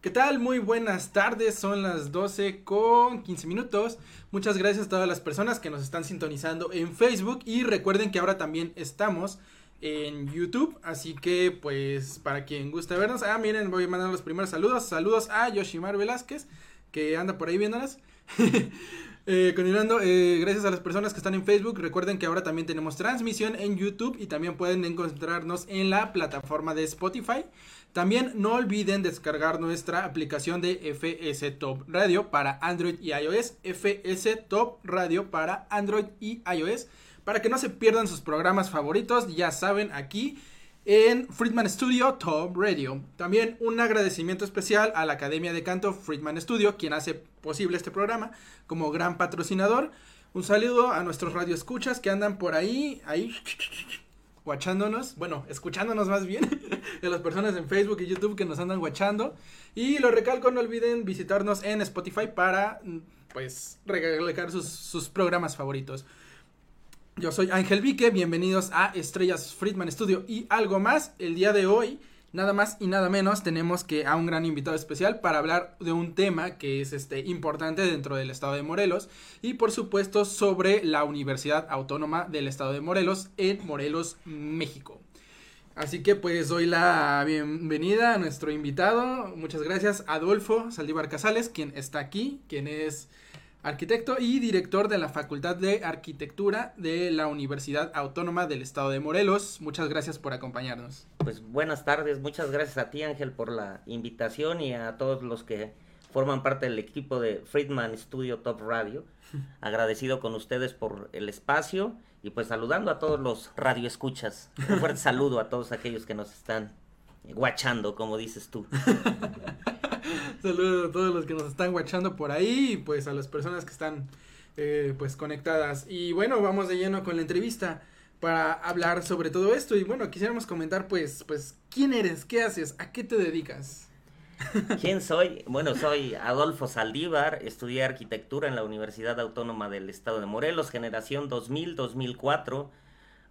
¿Qué tal? Muy buenas tardes, son las 12 con 15 minutos. Muchas gracias a todas las personas que nos están sintonizando en Facebook y recuerden que ahora también estamos en YouTube, así que pues para quien guste vernos, ah miren, voy a mandar los primeros saludos, saludos a Yoshimar Velázquez que anda por ahí viéndonos. Eh, continuando, eh, gracias a las personas que están en Facebook, recuerden que ahora también tenemos transmisión en YouTube y también pueden encontrarnos en la plataforma de Spotify. También no olviden descargar nuestra aplicación de FS Top Radio para Android y iOS. FS Top Radio para Android y iOS. Para que no se pierdan sus programas favoritos, ya saben, aquí en Friedman Studio Top Radio. También un agradecimiento especial a la Academia de Canto Friedman Studio, quien hace posible este programa como gran patrocinador. Un saludo a nuestros radioescuchas que andan por ahí, ahí, guachándonos, bueno, escuchándonos más bien, a las personas en Facebook y YouTube que nos andan guachando. Y lo recalco, no olviden visitarnos en Spotify para, mm, pues, sus, sus programas favoritos. Yo soy Ángel Vique, bienvenidos a Estrellas Friedman Studio y algo más. El día de hoy, nada más y nada menos, tenemos que a un gran invitado especial para hablar de un tema que es este importante dentro del estado de Morelos y por supuesto sobre la Universidad Autónoma del estado de Morelos en Morelos, México. Así que pues doy la bienvenida a nuestro invitado. Muchas gracias, Adolfo Saldívar Casales, quien está aquí, quien es arquitecto y director de la Facultad de Arquitectura de la Universidad Autónoma del Estado de Morelos. Muchas gracias por acompañarnos. Pues buenas tardes, muchas gracias a ti Ángel por la invitación y a todos los que forman parte del equipo de Friedman Studio Top Radio. Agradecido con ustedes por el espacio y pues saludando a todos los radioescuchas. Un fuerte saludo a todos aquellos que nos están guachando, como dices tú. Saludos a todos los que nos están guachando por ahí y pues a las personas que están eh, pues conectadas. Y bueno, vamos de lleno con la entrevista para hablar sobre todo esto. Y bueno, quisiéramos comentar pues, pues, ¿quién eres? ¿Qué haces? ¿A qué te dedicas? ¿Quién soy? Bueno, soy Adolfo Saldívar, estudié arquitectura en la Universidad Autónoma del Estado de Morelos, generación 2000-2004.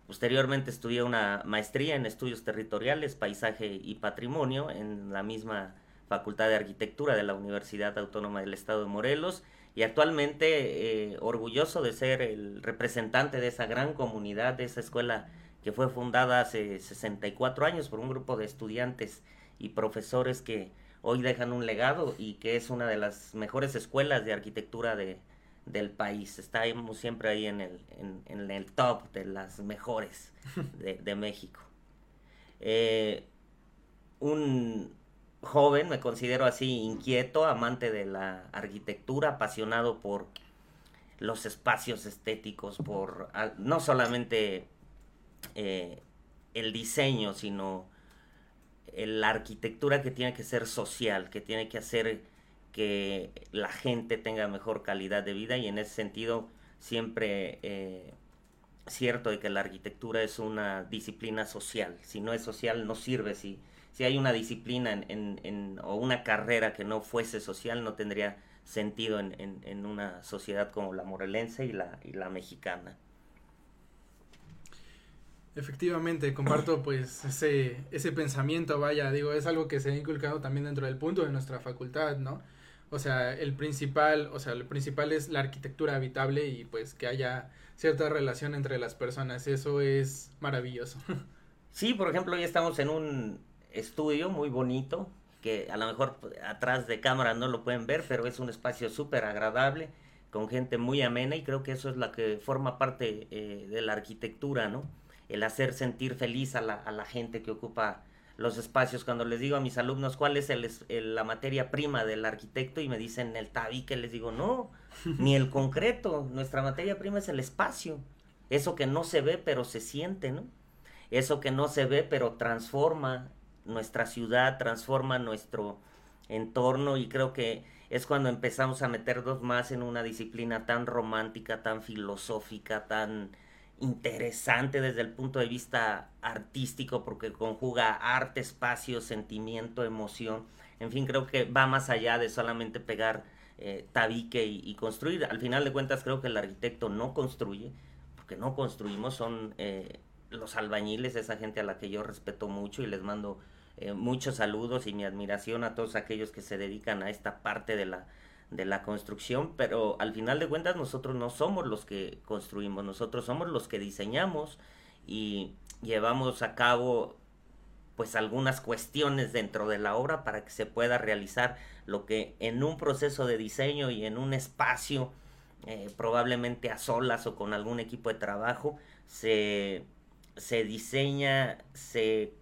Posteriormente estudié una maestría en estudios territoriales, paisaje y patrimonio en la misma Facultad de Arquitectura de la Universidad Autónoma del Estado de Morelos y actualmente eh, orgulloso de ser el representante de esa gran comunidad, de esa escuela que fue fundada hace 64 años por un grupo de estudiantes y profesores que hoy dejan un legado y que es una de las mejores escuelas de arquitectura de, del país. Estamos siempre ahí en el, en, el top de las mejores de, de México. Eh, un joven, me considero así inquieto, amante de la arquitectura, apasionado por los espacios estéticos, por no solamente eh, el diseño, sino la arquitectura que tiene que ser social, que tiene que hacer que la gente tenga mejor calidad de vida y en ese sentido siempre eh, cierto de que la arquitectura es una disciplina social. Si no es social no sirve, si, si hay una disciplina en, en, en, o una carrera que no fuese social no tendría sentido en, una sociedad como la morelense y la, y la mexicana. Efectivamente, comparto pues ese, ese pensamiento, vaya, digo, es algo que se ha inculcado también dentro del punto de nuestra facultad, ¿no? O sea, el principal, o sea, el principal es la arquitectura habitable y pues que haya cierta relación entre las personas, eso es maravilloso. Sí, por ejemplo, hoy estamos en un estudio muy bonito, que a lo mejor atrás de cámara no lo pueden ver, pero es un espacio súper agradable, con gente muy amena y creo que eso es la que forma parte eh, de la arquitectura, ¿no? El hacer sentir feliz a la, a la gente que ocupa los espacios. Cuando les digo a mis alumnos cuál es el, el, la materia prima del arquitecto y me dicen el tabique, les digo, no, ni el concreto, nuestra materia prima es el espacio, eso que no se ve pero se siente, ¿no? eso que no se ve, pero transforma nuestra ciudad, transforma nuestro entorno y creo que es cuando empezamos a meternos más en una disciplina tan romántica, tan filosófica, tan interesante desde el punto de vista artístico, porque conjuga arte, espacio, sentimiento, emoción. En fin, creo que va más allá de solamente pegar eh, tabique y, construir. Al final de cuentas, creo que el arquitecto no construye, porque no construimos, son eh, los albañiles, esa gente a la que yo respeto mucho y les mando eh, muchos saludos y mi admiración a todos aquellos que se dedican a esta parte de la, de la construcción, pero al final de cuentas nosotros no somos los que construimos, nosotros somos los que diseñamos y llevamos a cabo pues algunas cuestiones dentro de la obra para que se pueda realizar lo que en un proceso de diseño y en un espacio eh, probablemente a solas o con algún equipo de trabajo se, se diseña, se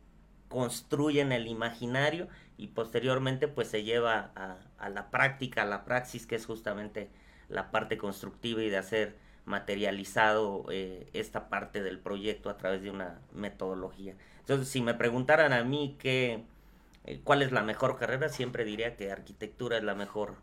construye en el imaginario y posteriormente pues se lleva a, a la práctica, a la praxis que es justamente la parte constructiva y de hacer materializado eh, esta parte del proyecto a través de una metodología. Entonces, si me preguntaran a mí qué, eh, cuál es la mejor carrera, siempre diría que arquitectura es la mejor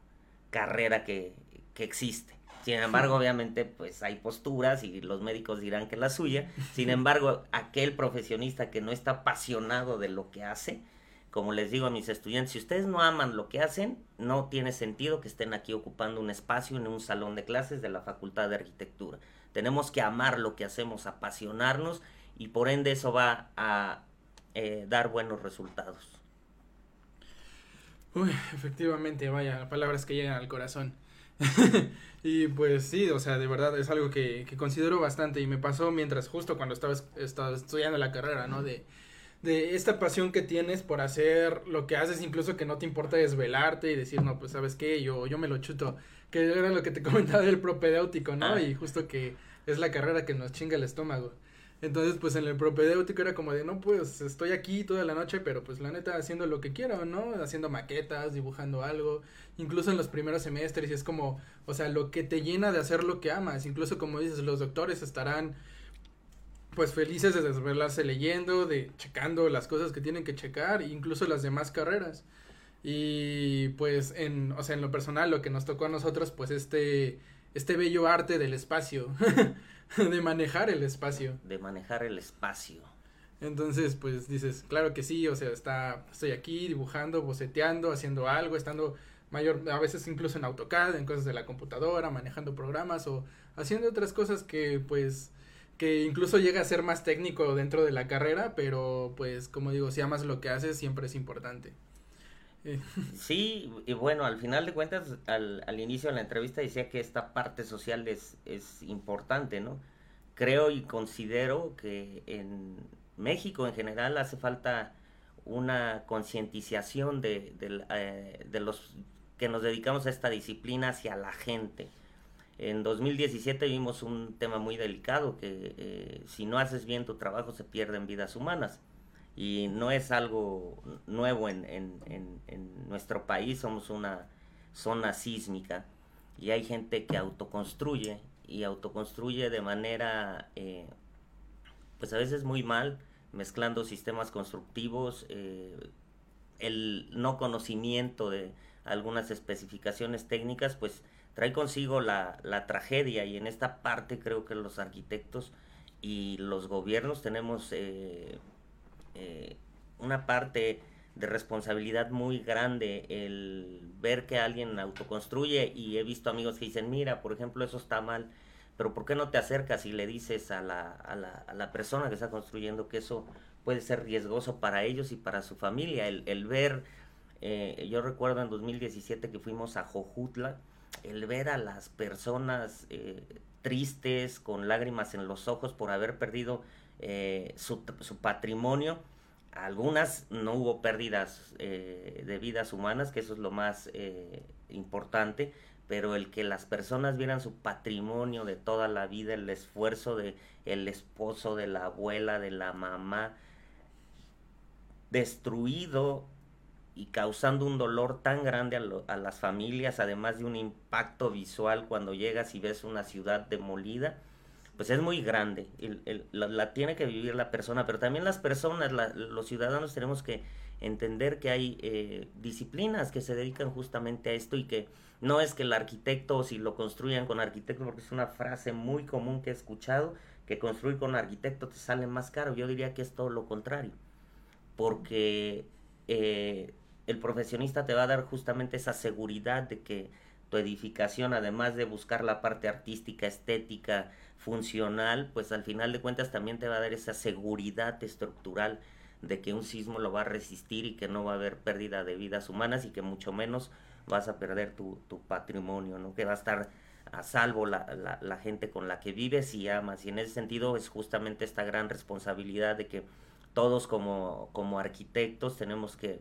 carrera que, que existe. Sin embargo, obviamente, pues hay posturas y los médicos dirán que es la suya. Sin embargo, aquel profesionista que no está apasionado de lo que hace, como les digo a mis estudiantes, si ustedes no aman lo que hacen, no tiene sentido que estén aquí ocupando un espacio en un salón de clases de la Facultad de Arquitectura. Tenemos que amar lo que hacemos, apasionarnos y por ende eso va a eh, dar buenos resultados. Uy, efectivamente, vaya, palabras que llegan al corazón. y pues sí, o sea, de verdad es algo que, que considero bastante y me pasó mientras justo cuando estaba, es- estaba estudiando la carrera, ¿no? De, de esta pasión que tienes por hacer lo que haces, incluso que no te importa desvelarte y decir, no, pues sabes qué, yo, yo me lo chuto, que era lo que te comentaba del propedéutico, ¿no? Ah. Y justo que es la carrera que nos chinga el estómago. Entonces, pues en el propedéutico era como de, no, pues estoy aquí toda la noche, pero pues la neta haciendo lo que quiero, ¿no? Haciendo maquetas, dibujando algo, incluso en los primeros semestres, y es como, o sea, lo que te llena de hacer lo que amas, incluso como dices, los doctores estarán pues felices de desvelarse leyendo, de checando las cosas que tienen que checar, incluso las demás carreras. Y pues en, o sea, en lo personal lo que nos tocó a nosotros pues este este bello arte del espacio, de manejar el espacio. de manejar el espacio. Entonces, pues dices, claro que sí, o sea, está, estoy aquí dibujando, boceteando, haciendo algo, estando mayor, a veces incluso en AutoCAD, en cosas de la computadora, manejando programas o haciendo otras cosas que pues que incluso llega a ser más técnico dentro de la carrera, pero pues como digo, si amas lo que haces, siempre es importante. Sí, y bueno, al final de cuentas, al, al inicio de la entrevista decía que esta parte social es, es importante, ¿no? Creo y considero que en México en general hace falta una concientización de, eh, de los que nos dedicamos a esta disciplina hacia la gente. En 2017 vimos un tema muy delicado, que eh, si no haces bien tu trabajo se pierden vidas humanas y no es algo nuevo en, en, en, nuestro país, somos una zona sísmica y hay gente que autoconstruye y autoconstruye de manera eh, pues a veces muy mal, mezclando sistemas constructivos, eh, el no conocimiento de algunas especificaciones técnicas, pues trae consigo la, la tragedia y en esta parte creo que los arquitectos y los gobiernos tenemos eh, eh, una parte de responsabilidad muy grande el ver que alguien autoconstruye y he visto amigos que dicen, mira, por ejemplo, eso está mal, pero ¿por qué no te acercas y le dices a la, a la, persona que está construyendo que eso puede ser riesgoso para ellos y para su familia? El, el ver, eh, yo recuerdo en 2017 que fuimos a Jojutla, el ver a las personas eh, tristes, con lágrimas en los ojos por haber perdido eh, su, su, patrimonio. Algunas no hubo pérdidas eh, de vidas humanas, que eso es lo más eh, importante, pero el que las personas vieran su patrimonio de toda la vida, el esfuerzo de el esposo, de la abuela, de la mamá, destruido y causando un dolor tan grande a, lo, a, las familias, además de un impacto visual cuando llegas y ves una ciudad demolida, pues es muy grande, el- el- la, tiene que vivir la persona, pero también las personas, la- los ciudadanos tenemos que entender que hay eh, disciplinas que se dedican justamente a esto y que no es que el arquitecto, si lo construyan con arquitecto, porque es una frase muy común que he escuchado, que construir con arquitecto te sale más caro, yo diría que es todo lo contrario, porque eh, el profesionista te va a dar justamente esa seguridad de que tu edificación, además de buscar la parte artística, estética, funcional, pues al final de cuentas también te va a dar esa seguridad estructural de que un sismo lo va a resistir y que no va a haber pérdida de vidas humanas y que mucho menos vas a perder tu, tu patrimonio, ¿no? Que va a estar a salvo la, la, gente con la que vives y amas. Y en ese sentido es justamente esta gran responsabilidad de que todos como, como arquitectos tenemos que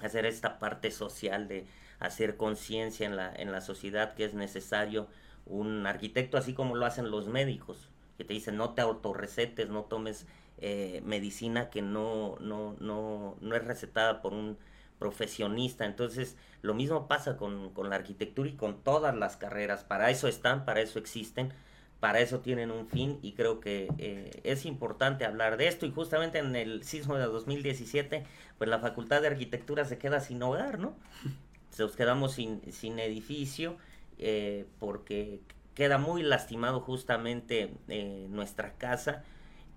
hacer esta parte social de hacer conciencia en la, en la sociedad que es necesario un arquitecto, así como lo hacen los médicos, que te dicen no te autorrecetes, no tomes eh, medicina que no, no, no, no es recetada por un profesionista. Entonces, lo mismo pasa con, con la arquitectura y con todas las carreras. Para eso están, para eso existen, para eso tienen un fin y creo que eh, es importante hablar de esto. Y justamente en el sismo de 2017, pues la Facultad de Arquitectura se queda sin hogar, ¿no? Nos quedamos sin, sin edificio eh, porque queda muy lastimado justamente eh, nuestra casa.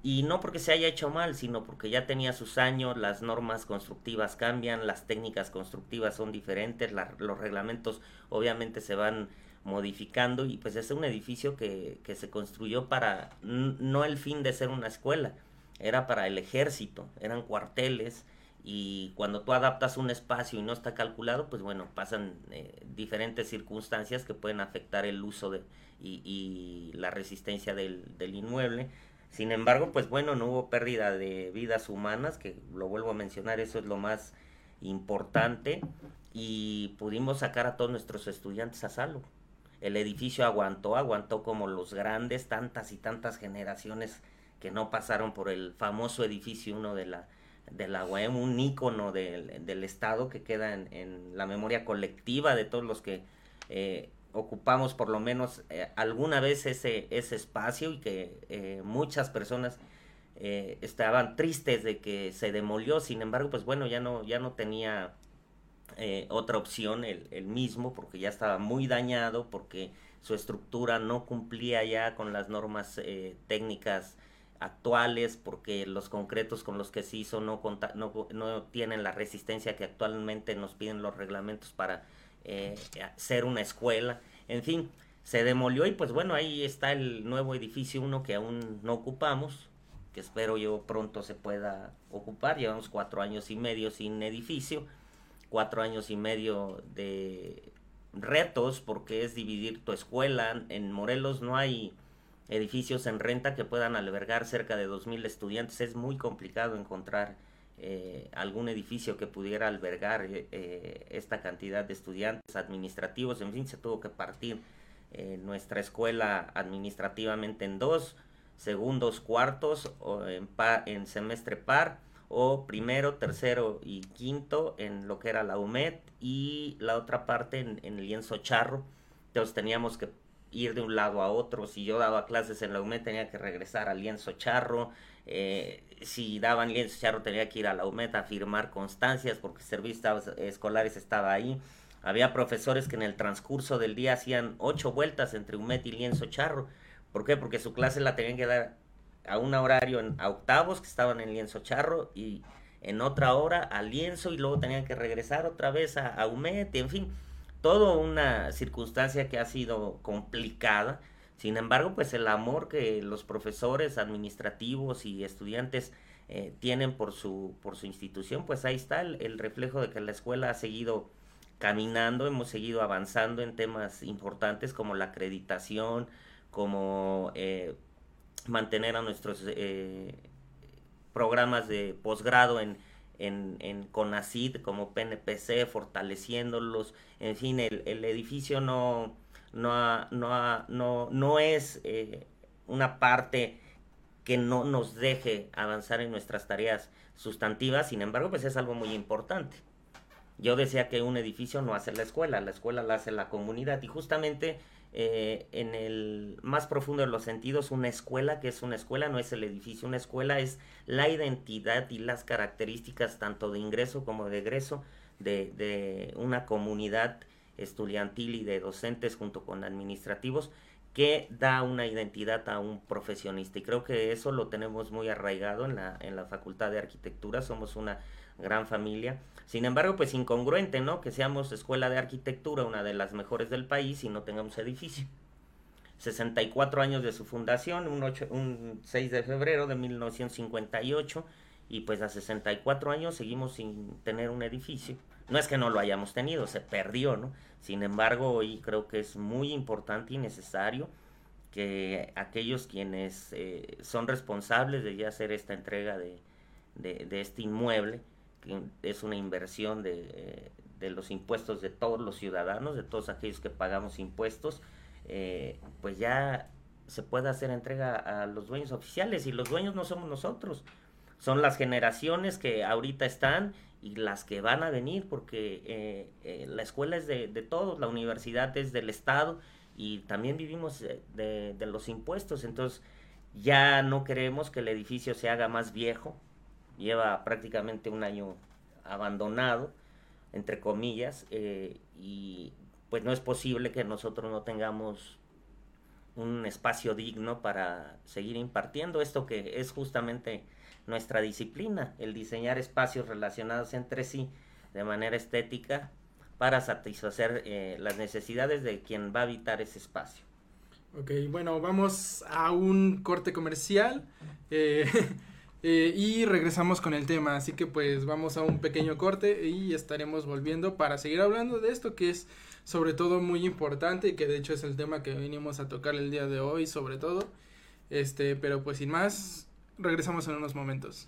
Y no porque se haya hecho mal, sino porque ya tenía sus años, las normas constructivas cambian, las técnicas constructivas son diferentes, los reglamentos obviamente se van modificando y pues es un edificio que, que se construyó para no el fin de ser una escuela, era para el ejército, eran cuarteles y cuando tú adaptas un espacio y no está calculado, pues bueno, pasan eh, diferentes circunstancias que pueden afectar el uso de, y, y la resistencia del, del inmueble. Sin embargo, pues bueno, no hubo pérdida de vidas humanas, que lo vuelvo a mencionar, eso es lo más importante, y pudimos sacar a todos nuestros estudiantes a salvo. El edificio aguantó, aguantó como los grandes, tantas y tantas generaciones que no pasaron por el famoso edificio 1 de la, de la UAM, un ícono del, del Estado que queda en, en la memoria colectiva de todos los que eh, ocupamos por lo menos eh, alguna vez ese, ese espacio y que eh, muchas personas estaban tristes de que se demolió, sin embargo, pues bueno, ya no, ya no tenía otra opción el, el mismo porque ya estaba muy dañado, porque su estructura no cumplía ya con las normas técnicas actuales, porque los concretos con los que se hizo no, no, no tienen la resistencia que actualmente nos piden los reglamentos para eh, ser una escuela. En fin, se demolió y pues bueno, ahí está el nuevo edificio 1 que aún no ocupamos, que espero yo pronto se pueda ocupar. Llevamos cuatro años y medio sin edificio, cuatro años y medio de retos porque es dividir tu escuela. En Morelos no hay edificios en renta que puedan albergar cerca de 2.000 estudiantes. Es muy complicado encontrar eh, algún edificio que pudiera albergar eh, eh, esta cantidad de estudiantes administrativos. En fin, se tuvo que partir nuestra escuela administrativamente en dos, segundos, cuartos, o en, pa- en semestre par, o primero, tercero y quinto en lo que era la UMED y la otra parte en, en el lienzo charro. Entonces teníamos que ir de un lado a otro. Si yo daba clases en la UMED tenía que regresar al lienzo charro. Eh, si daban lienzo charro tenía que ir a la UMED a firmar constancias porque servicios escolares estaba ahí. Había profesores que en el transcurso del día hacían ocho vueltas entre UMED y lienzo charro. ¿Por qué? Porque su clase la tenían que dar a un horario en, a octavos que estaban en lienzo charro y en otra hora al lienzo y luego tenían que regresar otra vez a, a UMED, en fin, toda una circunstancia que ha sido complicada. Sin embargo, pues el amor que los profesores administrativos y estudiantes eh, tienen por su, por su institución, pues ahí está el, reflejo de que la escuela ha seguido caminando, hemos seguido avanzando en temas importantes como la acreditación, como eh, mantener a nuestros eh, programas de posgrado en, en, en CONACID como PNPC, fortaleciéndolos, en fin, el, edificio no, no, no, no, no es eh, una parte que no nos deje avanzar en nuestras tareas sustantivas, sin embargo, pues es algo muy importante. Yo decía que un edificio no hace la escuela, la escuela la hace la comunidad. Y justamente eh, en el más profundo de los sentidos, una escuela, que es una escuela, no es el edificio, una escuela es la identidad y las características tanto de ingreso como de egreso de, de una comunidad estudiantil y de docentes junto con administrativos que da una identidad a un profesionista. Y creo que eso lo tenemos muy arraigado en la, en la Facultad de Arquitectura, somos una gran familia. Sin embargo, pues incongruente, ¿no? Que seamos escuela de arquitectura, una de las mejores del país y no tengamos edificio. 64 años de su fundación, un, ocho- un 6 de febrero de 1958 y pues a 64 años seguimos sin tener un edificio. No es que no lo hayamos tenido, se perdió, ¿no? Sin embargo, hoy creo que es muy importante y necesario que aquellos quienes eh, son responsables de ya hacer esta entrega de este inmueble, que es una inversión de, eh, de los impuestos de todos los ciudadanos, de todos aquellos que pagamos impuestos, eh, pues ya se pueda hacer entrega a los dueños oficiales y los dueños no somos nosotros, son las generaciones que ahorita están y las que van a venir, porque eh, eh, la escuela es de, de todos, la universidad es del Estado y también vivimos eh, de, de los impuestos, entonces ya no queremos que el edificio se haga más viejo, lleva prácticamente un año abandonado, entre comillas, eh, y pues no es posible que nosotros no tengamos un espacio digno para seguir impartiendo esto que es justamente nuestra disciplina, el diseñar espacios relacionados entre sí de manera estética para satisfacer eh, las necesidades de quien va a habitar ese espacio. Ok, bueno, vamos a un corte comercial eh, eh, y regresamos con el tema. Así que pues vamos a un pequeño corte y estaremos volviendo para seguir hablando de esto que es sobre todo muy importante y que de hecho es el tema que venimos a tocar el día de hoy sobre todo. Este, pero pues sin más, regresamos en unos momentos.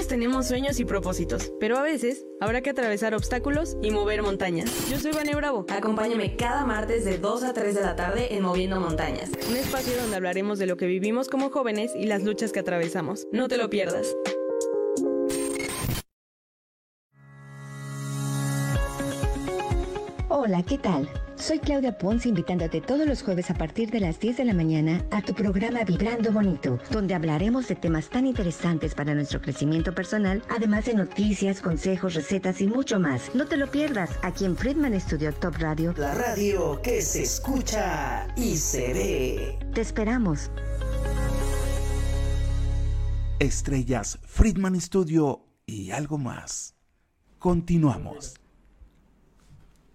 Todos tenemos sueños y propósitos, pero a veces habrá que atravesar obstáculos y mover montañas. Yo soy Vane Bravo. Acompáñame cada martes de 2 a 3 de la tarde en Moviendo Montañas, un espacio donde hablaremos de lo que vivimos como jóvenes y las luchas que atravesamos. No te lo pierdas. Hola, ¿qué tal? Soy Claudia Ponce invitándote todos los jueves a partir de las 10 de la mañana a tu programa Vibrando Bonito, donde hablaremos de temas tan interesantes para nuestro crecimiento personal, además de noticias, consejos, recetas y mucho más. No te lo pierdas aquí en Friedman Studio Top Radio. La radio que se escucha y se ve. Te esperamos. Estrellas, Friedman Studio y algo más. Continuamos.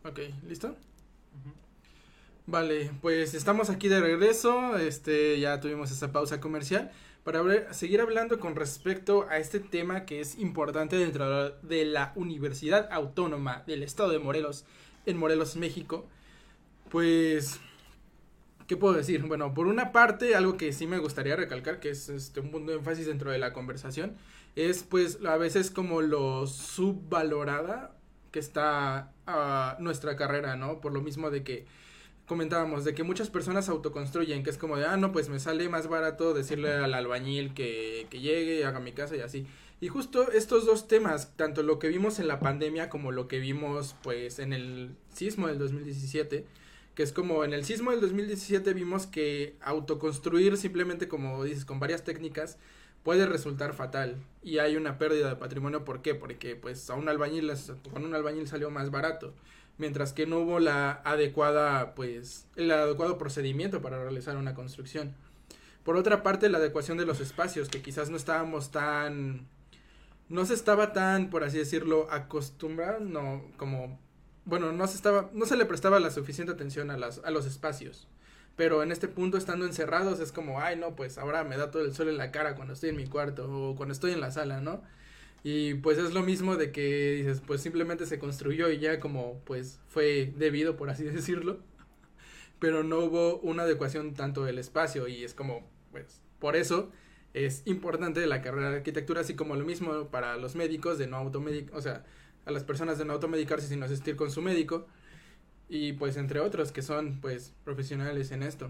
Ok, ¿listo? Vale, pues estamos aquí de regreso, este, ya tuvimos esa pausa comercial para seguir hablando con respecto a este tema que es importante dentro de la Universidad Autónoma del Estado de Morelos, en Morelos, México. Pues, ¿qué puedo decir? Bueno, por una parte, algo que sí me gustaría recalcar, que es este, un punto de énfasis dentro de la conversación, es pues a veces como lo subvalorada que está nuestra carrera, ¿no? Por lo mismo de que comentábamos, de que muchas personas autoconstruyen, que es como de, ah, no, pues me sale más barato decirle al albañil que, que llegue, haga mi casa y así. Y justo estos dos temas, tanto lo que vimos en la pandemia como lo que vimos pues en el sismo del 2017, que es como en el sismo del 2017 vimos que autoconstruir simplemente como dices con varias técnicas puede resultar fatal y hay una pérdida de patrimonio, ¿por qué? Porque pues a un albañil con un albañil salió más barato, mientras que no hubo la adecuada pues el adecuado procedimiento para realizar una construcción. Por otra parte, la adecuación de los espacios, que quizás no estábamos tan no se estaba tan, por así decirlo, acostumbrado, no, como, bueno, no se estaba, no se le prestaba la suficiente atención a las, a los espacios. Pero en este punto, estando encerrados, es como, ay, no, pues ahora me da todo el sol en la cara cuando estoy en mi cuarto o cuando estoy en la sala, ¿no? Y pues es lo mismo de que dices, pues simplemente se construyó y ya como, pues fue debido, por así decirlo. pero no hubo una adecuación tanto del espacio y es como, pues, por eso es importante la carrera de arquitectura, así como lo mismo para los médicos de no automedicar, o sea, a las personas de no automedicarse sino asistir con su médico y pues entre otros que son pues profesionales en esto.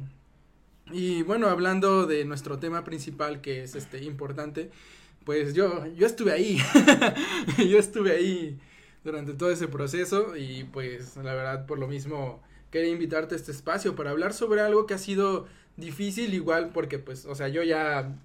Y bueno, hablando de nuestro tema principal que es este importante, pues yo yo estuve ahí. yo estuve ahí durante todo ese proceso y pues la verdad por lo mismo quería invitarte a este espacio para hablar sobre algo que ha sido difícil igual porque pues, o sea, yo ya,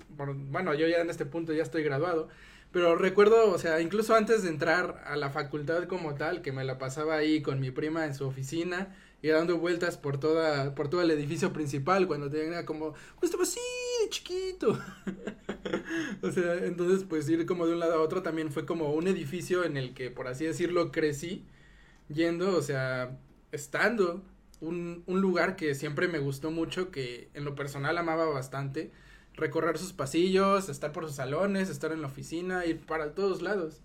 bueno, yo ya en este punto ya estoy graduado, pero recuerdo, o sea, incluso antes de entrar a la facultad como tal, que me la pasaba ahí con mi prima en su oficina y dando vueltas por toda, por todo el edificio principal cuando tenía como, pues estaba así de chiquito. o sea, entonces pues ir como de un lado a otro también fue como un edificio en el que, por así decirlo, crecí yendo, o sea, estando un, un lugar que siempre me gustó mucho, que en lo personal amaba bastante, recorrer sus pasillos, estar por sus salones, estar en la oficina, ir para todos lados,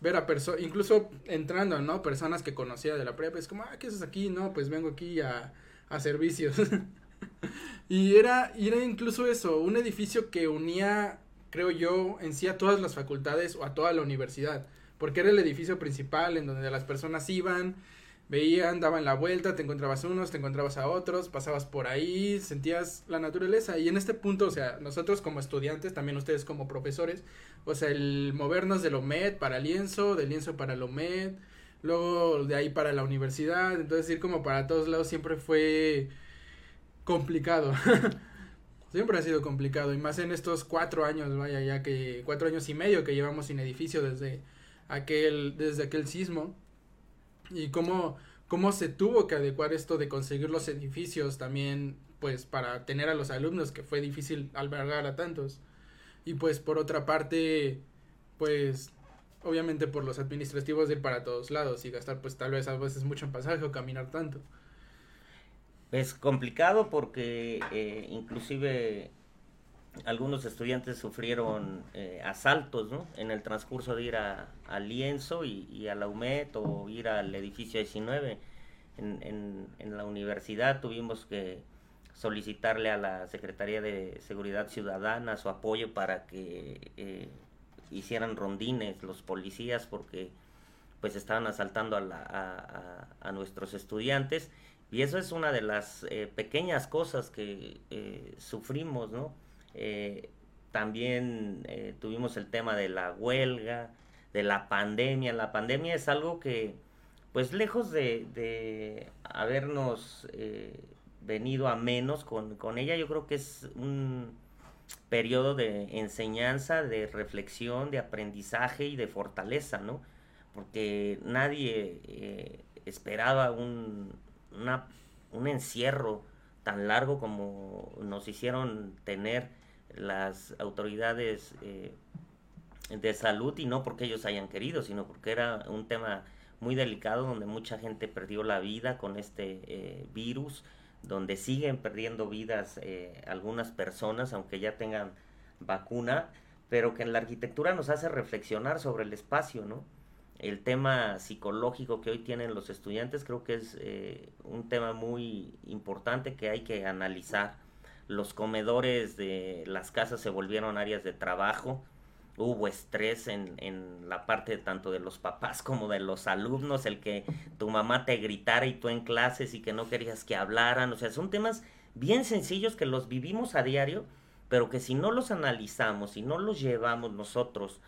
ver a personas, incluso entrando, ¿no? Personas que conocía de la prepa, es como, ah, ¿qué haces aquí? No, pues vengo aquí a, a servicios. y era, era incluso eso, un edificio que unía, creo yo, en sí a todas las facultades o a toda la universidad, porque era el edificio principal en donde las personas iban, veían, daban la vuelta, te encontrabas unos, te encontrabas a otros, pasabas por ahí, sentías la naturaleza. Y en este punto, o sea, nosotros como estudiantes, también ustedes como profesores, o sea, el movernos del OMED para lienzo, del lienzo para el OMED, luego de ahí para la universidad, entonces ir como para todos lados siempre fue complicado. siempre ha sido complicado, y más en estos cuatro años, vaya, ya que cuatro años y medio que llevamos sin edificio desde aquel, desde aquel sismo y cómo, cómo se tuvo que adecuar esto de conseguir los edificios también, pues para tener a los alumnos, que fue difícil albergar a tantos. Y pues por otra parte, pues obviamente por los administrativos de ir para todos lados y gastar pues tal vez a veces mucho en pasaje o caminar tanto. Es complicado porque eh, inclusive algunos estudiantes sufrieron eh, asaltos ¿no? en el transcurso de ir a, al lienzo y, y a la UMED o ir al edificio 19. En, la universidad tuvimos que solicitarle a la Secretaría de Seguridad Ciudadana su apoyo para que eh, hicieran rondines los policías porque pues estaban asaltando a, la- a- a- a nuestros estudiantes y eso es una de las eh, pequeñas cosas que eh, sufrimos, ¿no? Eh, también eh, tuvimos el tema de la huelga, de la pandemia. La pandemia es algo que, pues lejos de, habernos eh, venido a menos con, ella, yo creo que es un periodo de enseñanza, de reflexión, de aprendizaje y de fortaleza, ¿no? Porque nadie esperaba un encierro tan largo como nos hicieron tener las autoridades eh, de salud y no porque ellos hayan querido, sino porque era un tema muy delicado donde mucha gente perdió la vida con este eh, virus, donde siguen perdiendo vidas eh, algunas personas, aunque ya tengan vacuna, pero que en la arquitectura nos hace reflexionar sobre el espacio, ¿no? El tema psicológico que hoy tienen los estudiantes creo que es eh, un tema muy importante que hay que analizar. Los comedores de las casas se volvieron áreas de trabajo, hubo estrés en, en la parte tanto de los papás como de los alumnos, el que tu mamá te gritara y tú en clases y que no querías que hablaran, o sea, son temas bien sencillos que los vivimos a diario, pero que si no los analizamos, si no los llevamos nosotros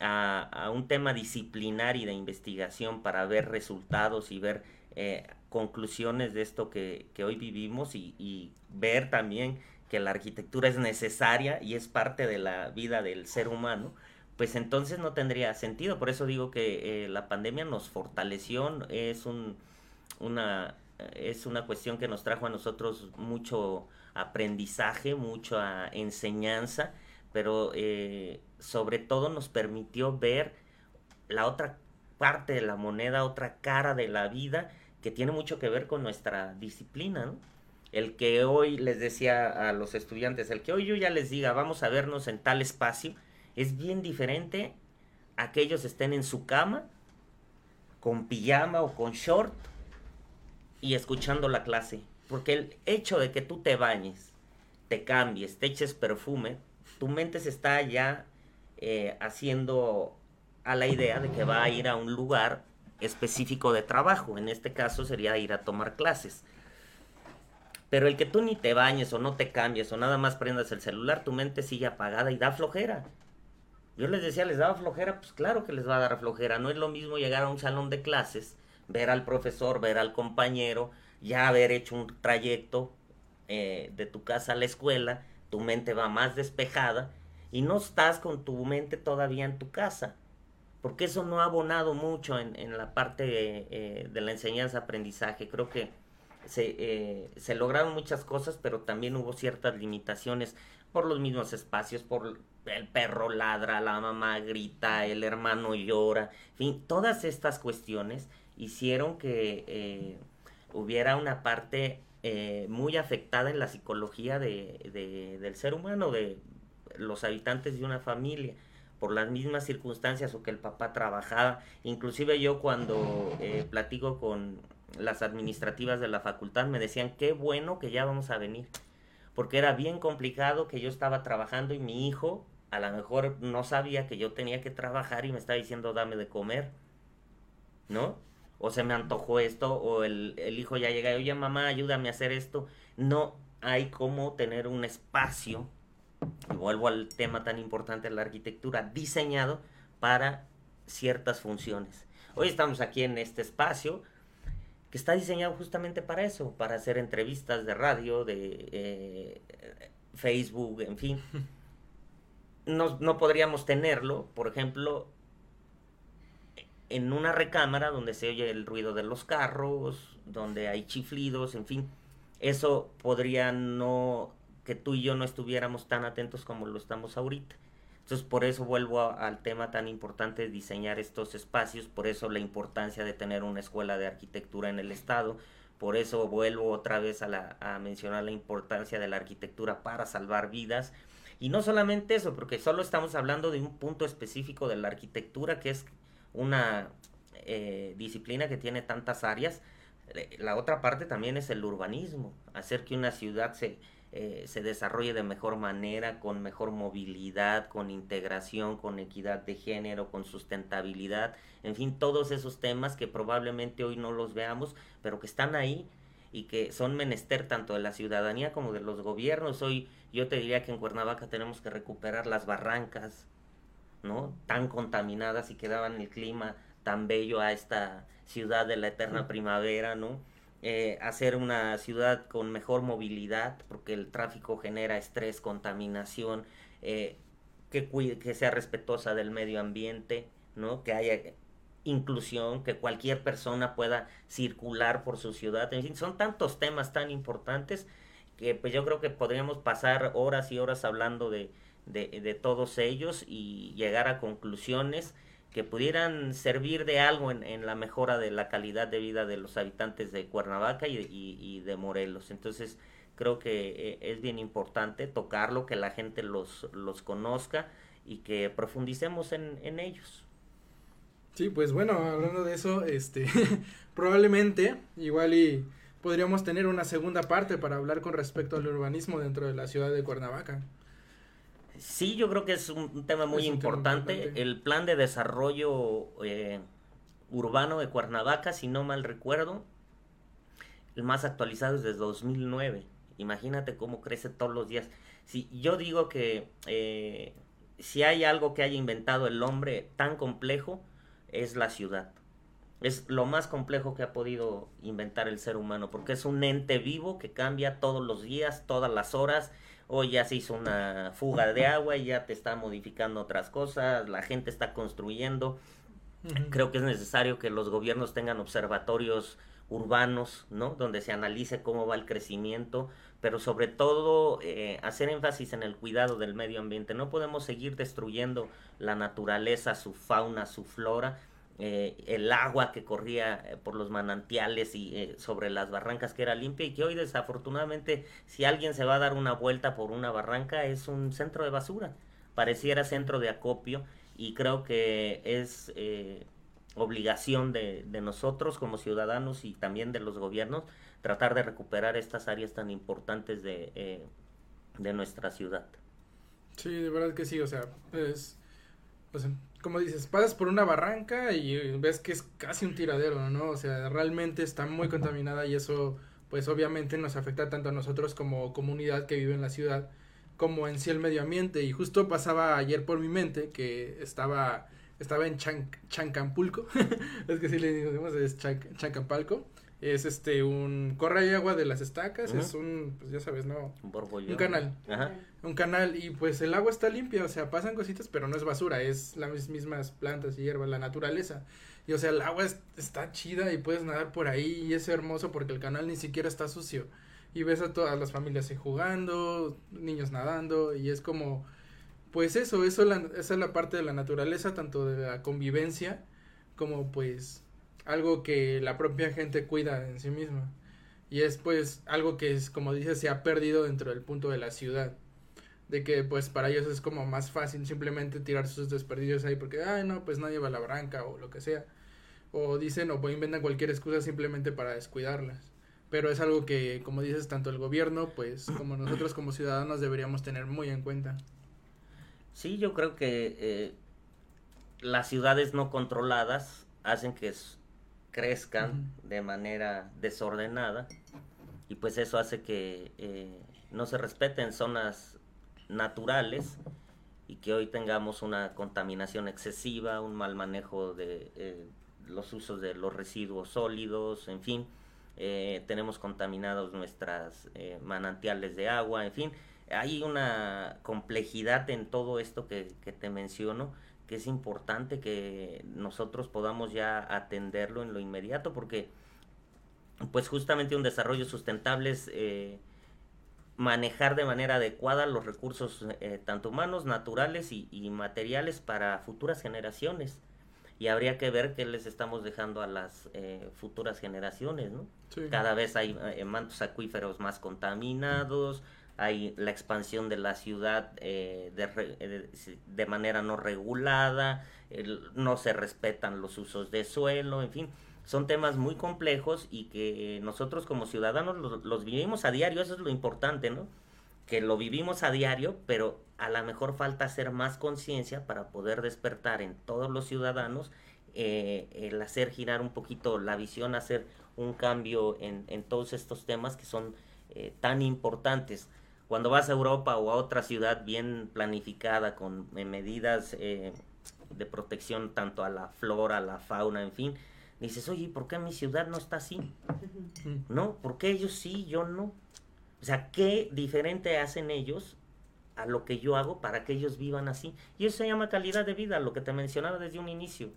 a, a un tema disciplinar y de investigación para ver resultados y ver eh, conclusiones de esto que, hoy vivimos y, ver también que la arquitectura es necesaria y es parte de la vida del ser humano, pues entonces no tendría sentido. Por eso digo que eh, la pandemia nos fortaleció, es un, una, es una cuestión que nos trajo a nosotros mucho aprendizaje, mucha enseñanza, pero eh, sobre todo nos permitió ver la otra parte de la moneda, otra cara de la vida que tiene mucho que ver con nuestra disciplina, ¿no? El que hoy les decía a los estudiantes, el que hoy yo ya les diga, vamos a vernos en tal espacio, es bien diferente a que ellos estén en su cama, con pijama o con short, y escuchando la clase. Porque el hecho de que tú te bañes, te cambies, te eches perfume, tu mente se está ya eh, haciendo a la idea de que va a ir a un lugar específico de trabajo. En este caso sería ir a tomar clases. Pero el que tú ni te bañes o no te cambies o nada más prendas el celular, tu mente sigue apagada y da flojera. Yo les decía, ¿les daba flojera? Pues claro que les va a dar flojera. No es lo mismo llegar a un salón de clases, ver al profesor, ver al compañero, ya haber hecho un trayecto eh, de tu casa a la escuela, tu mente va más despejada y no estás con tu mente todavía en tu casa. Porque eso no ha abonado mucho en, en la parte eh, de la enseñanza-aprendizaje. Creo que se, eh, se lograron muchas cosas, pero también hubo ciertas limitaciones por los mismos espacios, por el perro ladra, la mamá grita, el hermano llora, en fin, todas estas cuestiones hicieron que eh, hubiera una parte eh, muy afectada en la psicología de, de- del ser humano, de los habitantes de una familia por las mismas circunstancias o que el papá trabajaba. Inclusive yo cuando eh, platico con las administrativas de la facultad me decían, qué bueno que ya vamos a venir. Porque era bien complicado que yo estaba trabajando y mi hijo a lo mejor no sabía que yo tenía que trabajar y me estaba diciendo, dame de comer. ¿No? O se me antojó esto, o el, el hijo ya llega, oye mamá, ayúdame a hacer esto. No hay como tener un espacio y vuelvo al tema tan importante de la arquitectura, diseñado para ciertas funciones. Hoy estamos aquí en este espacio que está diseñado justamente para eso, para hacer entrevistas de radio, de eh, Facebook, en fin. No, no podríamos tenerlo, por ejemplo, en una recámara donde se oye el ruido de los carros, donde hay chiflidos, en fin. Eso podría no que tú y yo no estuviéramos tan atentos como lo estamos ahorita. Entonces, por eso vuelvo al tema tan importante de diseñar estos espacios, por eso la importancia de tener una escuela de arquitectura en el Estado, por eso vuelvo otra vez a, la- a mencionar la importancia de la arquitectura para salvar vidas. Y no solamente eso, porque solo estamos hablando de un punto específico de la arquitectura, que es una eh, disciplina que tiene tantas áreas. Eh, La otra parte también es el urbanismo, hacer que una ciudad se, eh, se desarrolle de mejor manera, con mejor movilidad, con integración, con equidad de género, con sustentabilidad, en fin, todos esos temas que probablemente hoy no los veamos, pero que están ahí y que son menester tanto de la ciudadanía como de los gobiernos. Hoy yo te diría que en Cuernavaca tenemos que recuperar las barrancas, ¿no? Tan contaminadas y que daban el clima tan bello a esta ciudad de la eterna primavera, ¿no? Eh, hacer una ciudad con mejor movilidad, porque el tráfico genera estrés, contaminación, eh, que, cui- que sea respetuosa del medio ambiente, ¿no? Que haya inclusión, que cualquier persona pueda circular por su ciudad, en fin, son tantos temas tan importantes que pues yo creo que podríamos pasar horas y horas hablando de, de, de todos ellos y llegar a conclusiones que pudieran servir de algo en, en la mejora de la calidad de vida de los habitantes de Cuernavaca y, y- de Morelos. Entonces creo que eh, es bien importante tocarlo, que la gente los, los conozca y que profundicemos en, en ellos. Sí, pues bueno, hablando de eso, este, probablemente, igual y podríamos tener una segunda parte para hablar con respecto al urbanismo dentro de la ciudad de Cuernavaca. Sí, yo creo que es un, tema muy tema importante. El plan de desarrollo eh, urbano de Cuernavaca, si no mal recuerdo, el más actualizado es desde 2009. Imagínate cómo crece todos los días. Si yo digo que eh, si hay algo que haya inventado el hombre tan complejo, es la ciudad. Es lo más complejo que ha podido inventar el ser humano, porque es un ente vivo que cambia todos los días, todas las horas. Hoy ya se hizo una fuga de agua y ya te está modificando otras cosas, la gente está construyendo. Creo que es necesario que los gobiernos tengan observatorios urbanos, ¿no? Donde se analice cómo va el crecimiento, pero sobre todo eh, hacer énfasis en el cuidado del medio ambiente. No podemos seguir destruyendo la naturaleza, su fauna, su flora, eh, el agua que corría eh, por los manantiales y eh, sobre las barrancas que era limpia y que hoy desafortunadamente si alguien se va a dar una vuelta por una barranca es un centro de basura, pareciera centro de acopio y creo que es eh, obligación de, nosotros como ciudadanos y también de los gobiernos tratar de recuperar estas áreas tan importantes de, eh, de nuestra ciudad. Sí, de verdad que sí, o sea, es, como dices, pasas por una barranca y ves que es casi un tiradero, ¿no? O sea, realmente está muy contaminada y eso, pues obviamente nos afecta tanto a nosotros como comunidad que vive en la ciudad, como en sí el medio ambiente. Y justo pasaba ayer por mi mente que estaba, estaba en Chan- Chancampulco, es que sí le decimos, es Chan- Chancampalco. Es este un corre de agua de las estacas, es un, pues ya sabes, ¿no? Un borbollón. Un canal. Ajá. un canal y pues el agua está limpia, o sea, pasan cositas, pero no es basura, es las mismas plantas y hierbas, la naturaleza. Y o sea, el agua es- está chida y puedes nadar por ahí y es hermoso porque el canal ni siquiera está sucio. Y ves a todas las familias ahí jugando, niños nadando y es como, pues eso, eso la- esa es la parte de la naturaleza, tanto de la convivencia como pues algo que la propia gente cuida en sí misma. Y es pues algo que es, como dices, se ha perdido dentro del punto de la ciudad. De que pues para ellos es como más fácil simplemente tirar sus desperdicios ahí porque ay no pues nadie va a la branca o lo que sea o dicen o inventan cualquier excusa simplemente para descuidarlas. Pero es algo que como dices tanto el gobierno pues como nosotros como ciudadanos deberíamos tener muy en cuenta. Sí, yo creo que eh, las ciudades no controladas hacen que crezcan de manera desordenada y pues eso hace que eh, no se respeten zonas naturales y que hoy tengamos una contaminación excesiva, un mal manejo de eh, los usos de los residuos sólidos, en fin, eh, tenemos contaminados nuestras eh, manantiales de agua, en fin, hay una complejidad en todo esto que, que te menciono que es importante que nosotros podamos ya atenderlo en lo inmediato porque pues justamente un desarrollo sustentable es eh, manejar de manera adecuada los recursos eh, tanto humanos, naturales y, y materiales para futuras generaciones. Y habría que ver qué les estamos dejando a las eh, futuras generaciones, ¿no? Sí. Cada vez hay mantos acuíferos más contaminados, hay la expansión de la ciudad eh, de, eh, de- manera no regulada, no se respetan los usos de suelo, en fin, son temas muy complejos y que nosotros como ciudadanos los, los vivimos a diario, eso es lo importante, ¿no? Que lo vivimos a diario, pero a lo mejor falta hacer más conciencia para poder despertar en todos los ciudadanos eh, el hacer girar un poquito la visión, hacer un cambio en, en todos estos temas que son eh, tan importantes. Cuando vas a Europa o a otra ciudad bien planificada con eh, medidas eh, de protección tanto a la flora, a la fauna, en fin, dices, oye, ¿por qué mi ciudad no está así? ¿No? ¿Por qué ellos sí, yo no? O sea, ¿qué diferente hacen ellos a lo que yo hago para que ellos vivan así? Y eso se llama calidad de vida, lo que te mencionaba desde un inicio.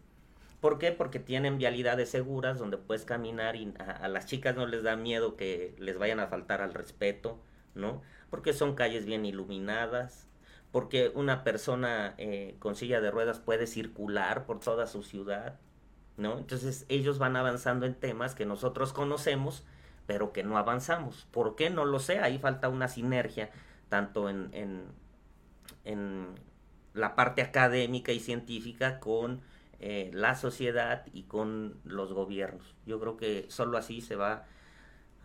¿Por qué? Porque tienen vialidades seguras donde puedes caminar y a, a las chicas no les da miedo que les vayan a faltar al respeto, ¿no? Porque son calles bien iluminadas, porque una persona eh, con silla de ruedas puede circular por toda su ciudad, ¿no? Entonces ellos van avanzando en temas que nosotros conocemos, pero que no avanzamos. ¿Por qué? No lo sé, ahí falta una sinergia, tanto en, en, en la parte académica y científica con eh, la sociedad y con los gobiernos. Yo creo que solo así se va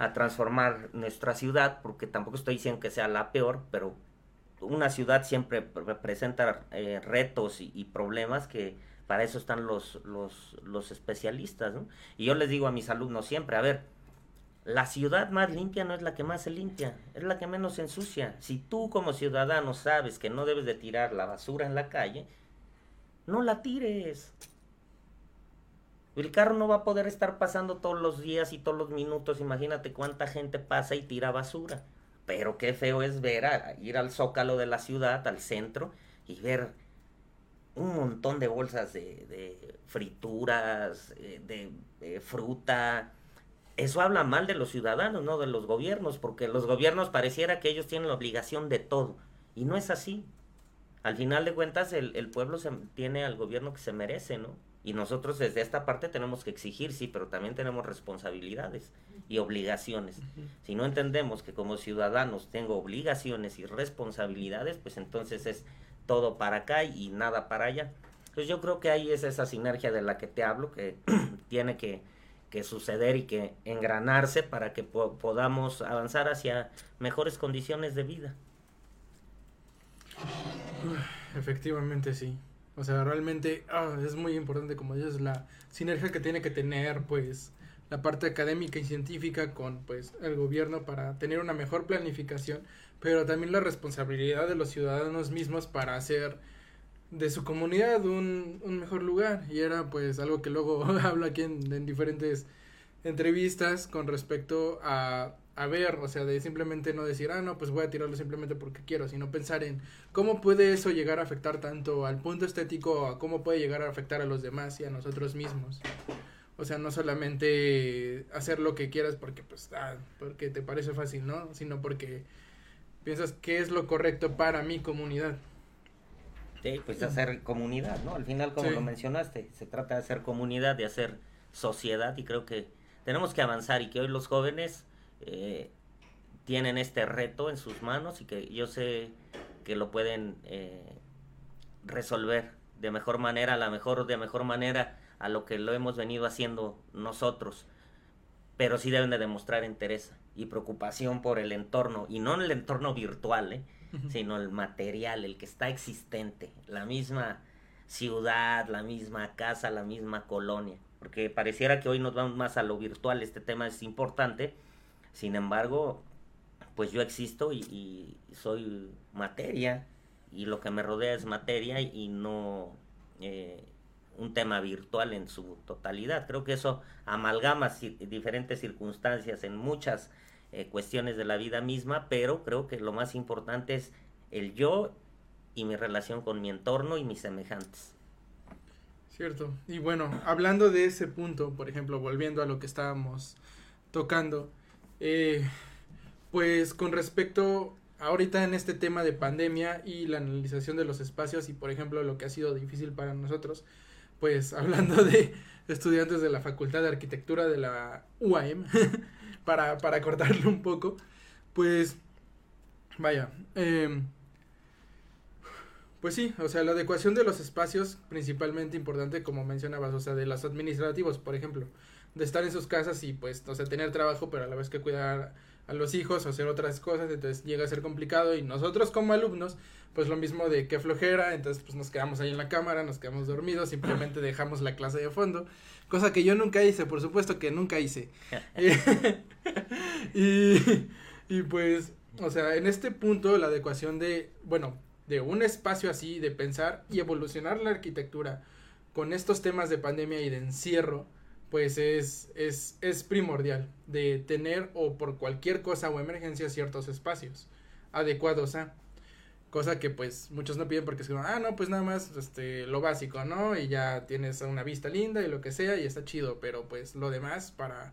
a transformar nuestra ciudad, porque tampoco estoy diciendo que sea la peor, pero una ciudad siempre pre- presenta eh, retos y, problemas que para eso están los, los, especialistas. Y yo les digo a mis alumnos siempre, a ver, la ciudad más limpia no es la que más se limpia, es la que menos se ensucia. Si tú como ciudadano sabes que no debes de tirar la basura en la calle, no la tires. El carro no va a poder estar pasando todos los días y todos los minutos. Imagínate cuánta gente pasa y tira basura. Pero qué feo es ver a, ir al zócalo de la ciudad, al centro, y ver un montón de bolsas de, de frituras, eh, de, de fruta. Eso habla mal de los ciudadanos, no de los gobiernos, porque los gobiernos pareciera que ellos tienen la obligación de todo. Y no es así. Al final de cuentas, el, el pueblo se, tiene al gobierno que se merece, ¿no? Y nosotros desde esta parte tenemos que exigir, sí, pero también tenemos responsabilidades y obligaciones. Si no entendemos que como ciudadanos tengo obligaciones y responsabilidades, pues entonces es todo para acá y nada para allá. Pues yo creo que ahí es esa sinergia de la que te hablo, que tiene que, que suceder y que engranarse para que po- podamos avanzar hacia mejores condiciones de vida. Efectivamente, sí. O sea, realmente ah, es muy importante, como dices, la sinergia que tiene que tener, pues, la parte académica y científica con, pues, el gobierno para tener una mejor planificación, pero también la responsabilidad de los ciudadanos mismos para hacer de su comunidad un, un mejor lugar. Y era, pues, algo que luego hablo aquí en, en diferentes entrevistas con respecto a, a ver, o sea, de simplemente no decir, ah, no, pues voy a tirarlo simplemente porque quiero, sino pensar en cómo puede eso llegar a afectar tanto al punto estético, a cómo puede llegar a afectar a los demás y a nosotros mismos. O sea, no solamente hacer lo que quieras porque, pues, ah, porque te parece fácil, ¿no? Sino porque piensas que es lo correcto para mi comunidad. Sí, pues de hacer comunidad, ¿no? Al final, como Sí. lo mencionaste, se trata de hacer comunidad, de hacer sociedad y creo que tenemos que avanzar y que hoy los jóvenes eh, tienen este reto en sus manos y que yo sé que lo pueden eh, resolver de mejor manera, a la mejor, de mejor manera a lo que lo hemos venido haciendo nosotros. Pero sí deben de demostrar interés y preocupación por el entorno, y no en el entorno virtual, ¿eh? sino el material, el que está existente, la misma ciudad, la misma casa, la misma colonia. Porque pareciera que hoy nos vamos más a lo virtual, este tema es importante, sin embargo, pues yo existo y, soy materia, y lo que me rodea es materia y no eh, un tema virtual en su totalidad. Creo que eso amalgama diferentes circunstancias en muchas eh, cuestiones de la vida misma, pero creo que lo más importante es el yo y mi relación con mi entorno y mis semejantes. Cierto. Y bueno, hablando de ese punto, por ejemplo, volviendo a lo que estábamos tocando, eh, pues con respecto ahorita en este tema de pandemia y la analización de los espacios y por ejemplo lo que ha sido difícil para nosotros, pues hablando de estudiantes de la Facultad de Arquitectura de la UAM, para, para cortarlo un poco, pues vaya, em, pues sí, o sea, la adecuación de los espacios, principalmente importante, como mencionabas, o sea, de los administrativos, por ejemplo, de estar en sus casas y pues, o sea, tener trabajo, pero a la vez que cuidar a los hijos o hacer otras cosas, entonces llega a ser complicado y nosotros como alumnos, pues lo mismo de que flojera, entonces pues nos quedamos ahí en la cámara, nos quedamos dormidos, simplemente dejamos la clase de fondo, cosa que yo nunca hice, por supuesto que nunca hice. y, y pues, o sea, en este punto la adecuación de, bueno, de un espacio así, de pensar y evolucionar la arquitectura con estos temas de pandemia y de encierro, pues es, es, es primordial de tener o por cualquier cosa o emergencia ciertos espacios adecuados a cosa que pues muchos no piden porque es como, ah no pues nada más este lo básico no y ya tienes una vista linda y lo que sea y está chido pero pues lo demás para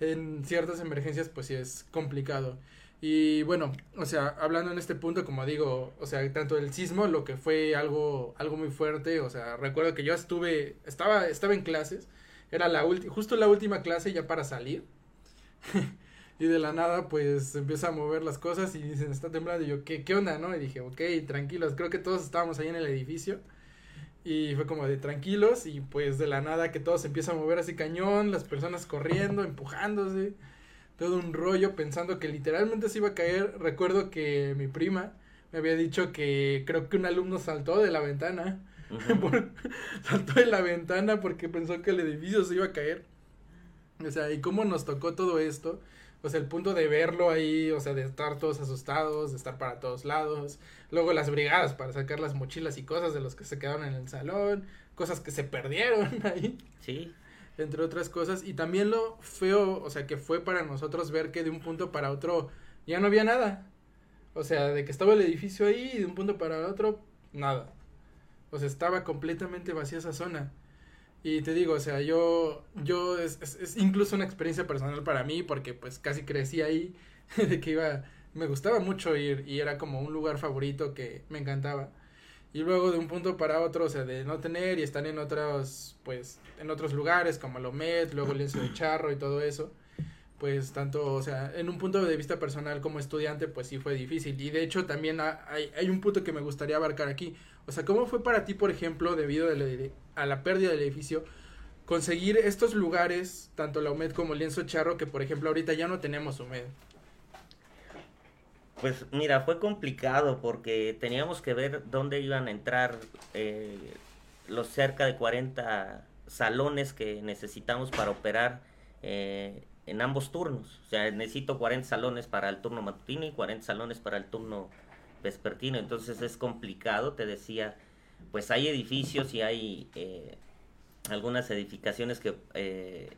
en ciertas emergencias pues sí es complicado y bueno o sea hablando en este punto como digo o sea tanto el sismo lo que fue algo algo muy fuerte o sea recuerdo que yo estuve estaba estaba en clases era la justo la última clase ya para salir. Y de la nada pues empieza a mover las cosas y dicen está temblando y yo ¿qué, qué onda no y dije ok tranquilos creo que todos estábamos ahí en el edificio y fue como de tranquilos y pues de la nada que todo se empieza a mover así cañón las personas corriendo empujándose todo un rollo pensando que literalmente se iba a caer. Recuerdo que mi prima me había dicho que creo que un alumno saltó de la ventana por- saltó de la ventana porque pensó que el edificio se iba a caer. O sea, y cómo nos tocó todo esto. O sea, el punto de verlo ahí, o sea, de estar todos asustados, de estar para todos lados. Luego las brigadas para sacar las mochilas y cosas de los que se quedaron en el salón. Cosas que se perdieron ahí. Sí, Entre otras cosas. Y también lo feo, o sea, que fue para nosotros ver que de un punto para otro ya no había nada. O sea, de que estaba el edificio ahí y de un punto para otro, nada. O sea, estaba completamente vacía esa zona. Y te digo, o sea, yo, yo, es, es, incluso una experiencia personal para mí, porque pues casi crecí ahí, de que iba, me gustaba mucho ir y era como un lugar favorito que me encantaba. Y luego de un punto para otro, o sea, de no tener y estar en otros, pues, en otros lugares como Lomet, luego Lienzo de Charro y todo eso, pues tanto, o sea, en un punto de vista personal como estudiante, pues sí fue difícil. Y de hecho también ha- hay, hay un punto que me gustaría abarcar aquí. O sea, ¿cómo fue para ti, por ejemplo, debido a la pérdida del edificio, conseguir estos lugares, tanto la UMED como Lienzo Charro, que por ejemplo ahorita ya no tenemos UMED? Pues mira, fue complicado porque teníamos que ver dónde iban a entrar eh, los cerca de 40 salones que necesitamos para operar eh, en ambos turnos. O sea, necesito 40 salones para el turno matutino y 40 salones para el turno vespertino. Entonces es complicado, te decía, pues hay edificios y hay eh, algunas edificaciones que eh,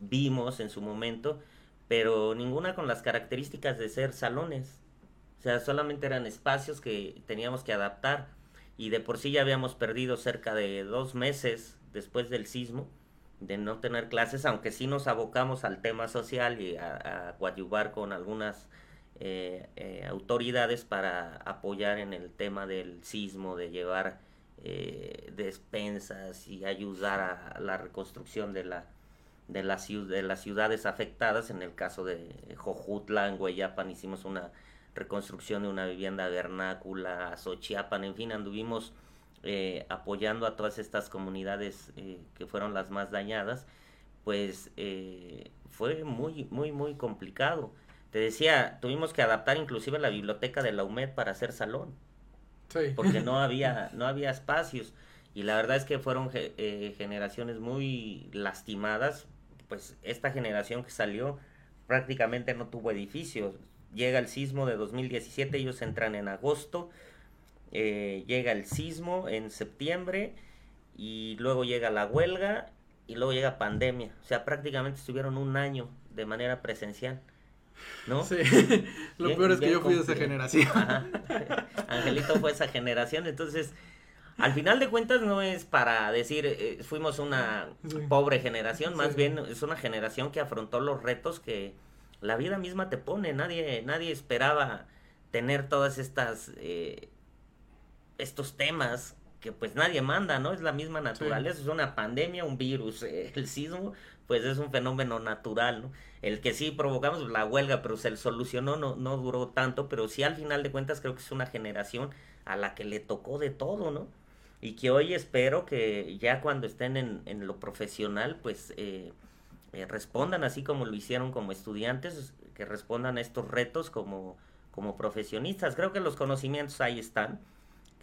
vimos en su momento, pero ninguna con las características de ser salones. O sea, solamente eran espacios que teníamos que adaptar y de por sí ya habíamos perdido cerca de dos meses después del sismo de no tener clases, aunque sí nos abocamos al tema social y a, a coadyuvar con algunas eh, eh, autoridades para apoyar en el tema del sismo, de llevar eh, despensas y ayudar a la reconstrucción de la de, la de las ciudades afectadas. En el caso de Jojutla, en Hueyapan, hicimos una reconstrucción de una vivienda vernácula, Xochiapan, en fin, anduvimos eh, apoyando a todas estas comunidades eh, que fueron las más dañadas, pues eh, fue muy, muy, muy complicado. Te decía, tuvimos que adaptar inclusive la biblioteca de la UMED para hacer salón Sí. porque no había no había espacios y la verdad es que fueron ge- generaciones muy lastimadas pues esta generación que salió prácticamente no tuvo edificios llega el sismo de 2017 ellos entran en agosto eh, llega el sismo en septiembre y luego llega la huelga y luego llega pandemia o sea prácticamente estuvieron un año de manera presencial ¿no? Sí. Lo Bien- peor es que yo fui de esa generación. Ajá. Angelito fue esa generación, entonces, al final de cuentas no es para decir eh, fuimos una Sí. pobre generación, más Sí. bien es una generación que afrontó los retos que la vida misma te pone, nadie, nadie esperaba tener todas estas, eh, estos temas que pues nadie manda, ¿no? Es la misma naturaleza, es una pandemia, un virus, eh, el sismo, pues es un fenómeno natural, ¿no? El que sí provocamos la huelga, pero se solucionó, no, no duró tanto, pero sí al final de cuentas creo que es una generación a la que le tocó de todo, ¿no? Y que hoy espero que ya cuando estén en, en lo profesional, pues eh, eh, respondan así como lo hicieron como estudiantes, que respondan a estos retos como, como profesionistas. Creo que los conocimientos ahí están,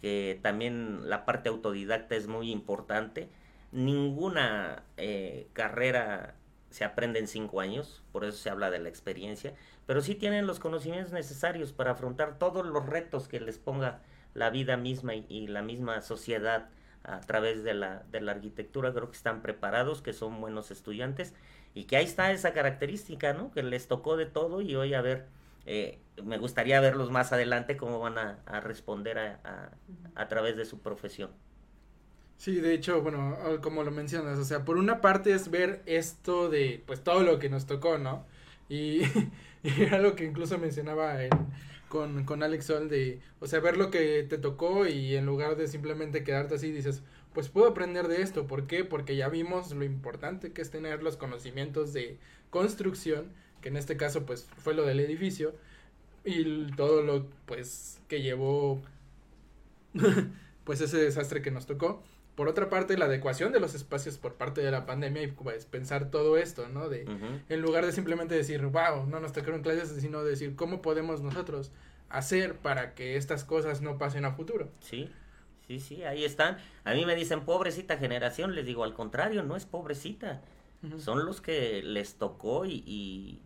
que también la parte autodidacta es muy importante. Ninguna eh, carrera se aprende en cinco años, por eso se habla de la experiencia, pero sí tienen los conocimientos necesarios para afrontar todos los retos que les ponga la vida misma y, y la misma sociedad a través de la, de la arquitectura. Creo que están preparados, que son buenos estudiantes y que ahí está esa característica, ¿no? Que les tocó de todo y hoy a ver, eh, me gustaría verlos más adelante cómo van a, a responder a, a, a través de su profesión. Sí, de hecho, bueno, como lo mencionas, o sea, por una parte es ver esto de, pues, todo lo que nos tocó, ¿no? Y, y era lo que incluso mencionaba en- con, con Alex Sol de, o sea, ver lo que te tocó y en lugar de simplemente quedarte así, dices, pues puedo aprender de esto, ¿por qué? Porque ya vimos lo importante que es tener los conocimientos de construcción, que en este caso, pues, fue lo del edificio, y todo lo, pues, que llevó, pues, ese desastre que nos tocó. Por otra parte, la adecuación de los espacios por parte de la pandemia y pues pensar todo esto, ¿no? De, en lugar de simplemente decir, wow, no nos tocaron clases, sino decir, ¿cómo podemos nosotros hacer para que estas cosas no pasen a futuro? Sí, sí, sí, ahí están. A mí me dicen pobrecita generación, les digo al contrario, no es pobrecita. Son los que les tocó y, y,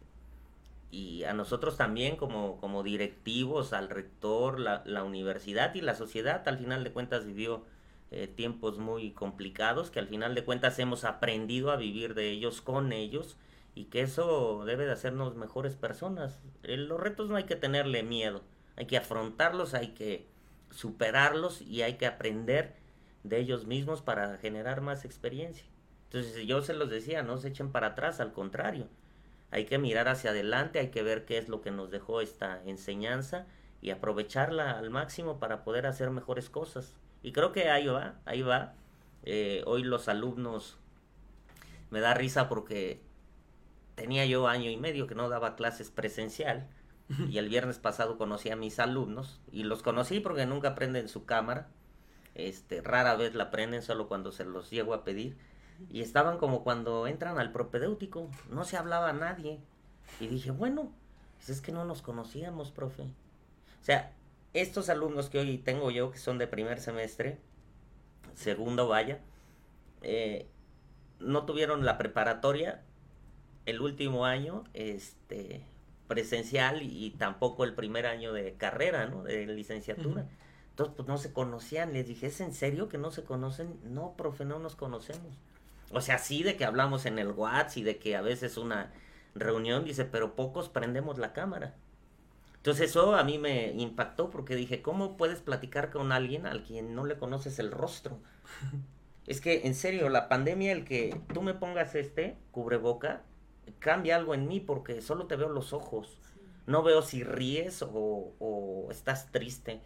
y a nosotros también como, como directivos, al rector, la, la universidad y la sociedad, al final de cuentas vivió eh, tiempos muy complicados que al final de cuentas hemos aprendido a vivir de ellos con ellos y que eso debe de hacernos mejores personas. Eh, los retos no hay que tenerle miedo, hay que afrontarlos, hay que superarlos y hay que aprender de ellos mismos para generar más experiencia. Entonces yo se los decía, no se echen para atrás, al contrario, hay que mirar hacia adelante, hay que ver qué es lo que nos dejó esta enseñanza y aprovecharla al máximo para poder hacer mejores cosas. Y creo que ahí va, ahí va. Eh, hoy los alumnos me da risa porque tenía yo año y medio que no daba clases presencial y el viernes pasado conocí a mis alumnos y los conocí porque nunca prenden su cámara, este, rara vez la prenden solo cuando se los llego a pedir y estaban como cuando entran al propedéutico, no se hablaba a nadie y dije, bueno, pues es que no nos conocíamos, profe. O sea, estos alumnos que hoy tengo yo, que son de primer semestre, segundo vaya, eh, no tuvieron la preparatoria el último año este presencial y, y tampoco el primer año de carrera, ¿no? De licenciatura. Entonces, pues no se conocían. Les dije, ¿es en serio que no se conocen? No, profe, no nos conocemos. O sea, sí de que hablamos en el WhatsApp y de que a veces una reunión dice, pero pocos prendemos la cámara. Entonces eso a mí me impactó porque dije, ¿cómo puedes platicar con alguien al quien no le conoces el rostro? Es que, en serio, la pandemia, el que tú me pongas este cubreboca, cambia algo en mí porque solo te veo los ojos. No veo si ríes o, o estás triste.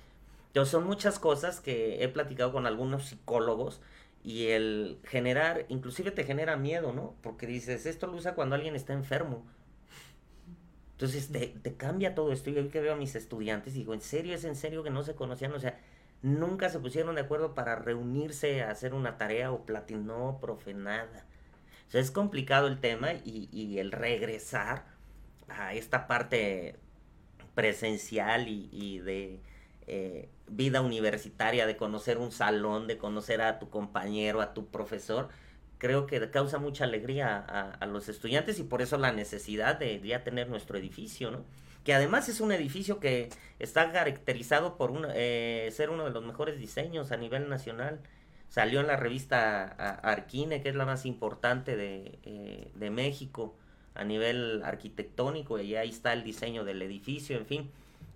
Entonces son muchas cosas que he platicado con algunos psicólogos y el generar, inclusive te genera miedo, ¿no? Porque dices, esto lo usa cuando alguien está enfermo. Entonces te, te cambia todo esto. Y hoy que veo a mis estudiantes, digo, ¿en serio es en serio que no se conocían? O sea, nunca se pusieron de acuerdo para reunirse a hacer una tarea o platicar. No, profe, nada. O sea, es complicado el tema y, y el regresar a esta parte presencial y, y de eh, vida universitaria, de conocer un salón, de conocer a tu compañero, a tu profesor, creo que causa mucha alegría a, los estudiantes y por eso la necesidad de ya tener nuestro edificio, ¿no? Que además es un edificio que está caracterizado por eh, ser uno de los mejores diseños a nivel nacional. Salió en la revista Arquine, que es la más importante de, eh, de México a nivel arquitectónico, y ahí está el diseño del edificio, en fin.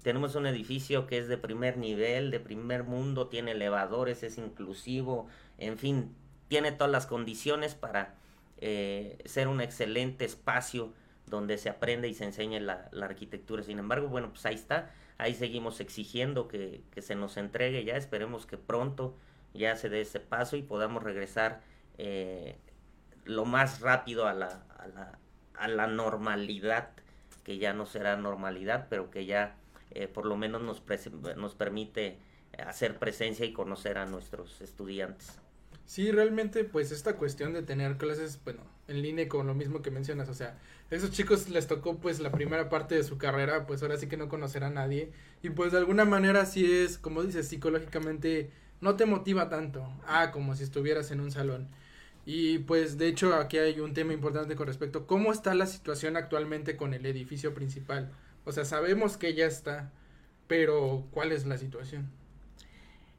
Tenemos un edificio que es de primer nivel, de primer mundo, tiene elevadores, es inclusivo, en fin, tiene todas las condiciones para eh, ser un excelente espacio donde se aprende y se enseñe la, arquitectura. Sin embargo, bueno, pues ahí está, ahí seguimos exigiendo que, que se nos entregue ya, esperemos que pronto ya se dé ese paso y podamos regresar eh, lo más rápido a la, a la, a la normalidad, que ya no será normalidad, pero que ya eh, por lo menos nos, nos permite hacer presencia y conocer a nuestros estudiantes. Sí, realmente, pues esta cuestión de tener clases, bueno, en línea con lo mismo que mencionas, o sea, a esos chicos les tocó pues la primera parte de su carrera, pues ahora sí que no conocer a nadie y pues de alguna manera sí es, como dices, psicológicamente no te motiva tanto, ah, como si estuvieras en un salón. Y pues de hecho aquí hay un tema importante con respecto, ¿cómo está la situación actualmente con el edificio principal? O sea, sabemos que ya está, pero ¿cuál es la situación?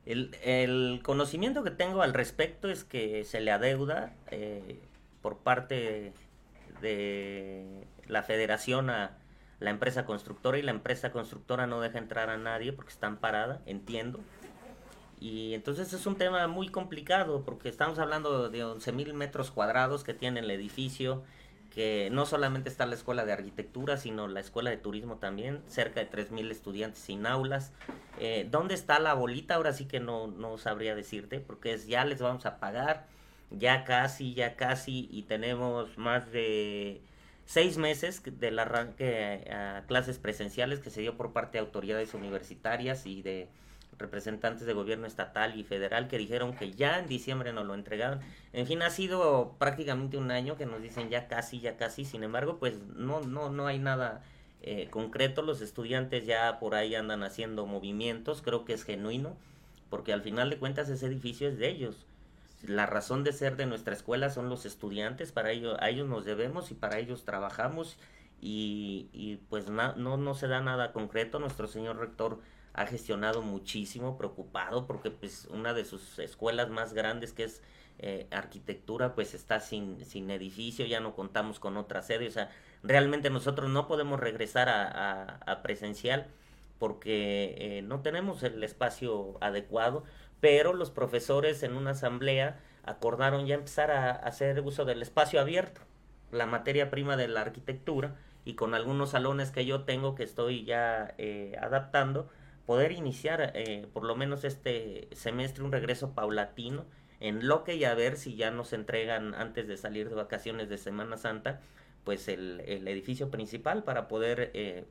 El, el conocimiento que tengo al respecto es que se le adeuda eh, por parte de la federación a la empresa constructora y la empresa constructora no deja entrar a nadie porque están parada, entiendo. Y entonces es un tema muy complicado porque estamos hablando de 11 mil metros cuadrados que tiene el edificio, que no solamente está la escuela de arquitectura, sino la escuela de turismo también, cerca de 3 mil estudiantes sin aulas. Eh, ¿Dónde está la bolita? Ahora sí que no, no sabría decirte, porque es ya les vamos a pagar, ya casi, ya casi, y tenemos más de seis meses del arranque clases presenciales que se dio por parte de autoridades universitarias y de representantes de gobierno estatal y federal que dijeron que ya en diciembre nos lo entregaron. En fin, ha sido prácticamente un año que nos dicen ya casi, ya casi. Sin embargo, pues no, no, no hay nada eh, concreto. Los estudiantes ya por ahí andan haciendo movimientos. Creo que es genuino, porque al final de cuentas ese edificio es de ellos. La razón de ser de nuestra escuela son los estudiantes, para ellos, a ellos nos debemos y para ellos trabajamos y, pues no, no se da nada concreto. Nuestro señor rector ha gestionado muchísimo, preocupado, porque pues una de sus escuelas más grandes que es eh, arquitectura pues está sin, sin edificio, ya no contamos con otra sede, o sea, realmente nosotros no podemos regresar a, presencial porque eh, no tenemos el espacio adecuado, pero los profesores en una asamblea acordaron ya empezar a, a hacer uso del espacio abierto, la materia prima de la arquitectura, y con algunos salones que yo tengo que estoy ya eh, adaptando, poder iniciar eh, por lo menos este semestre un regreso paulatino en lo que y a ver si ya nos entregan antes de salir de vacaciones de Semana Santa pues el, el edificio principal para poder eh,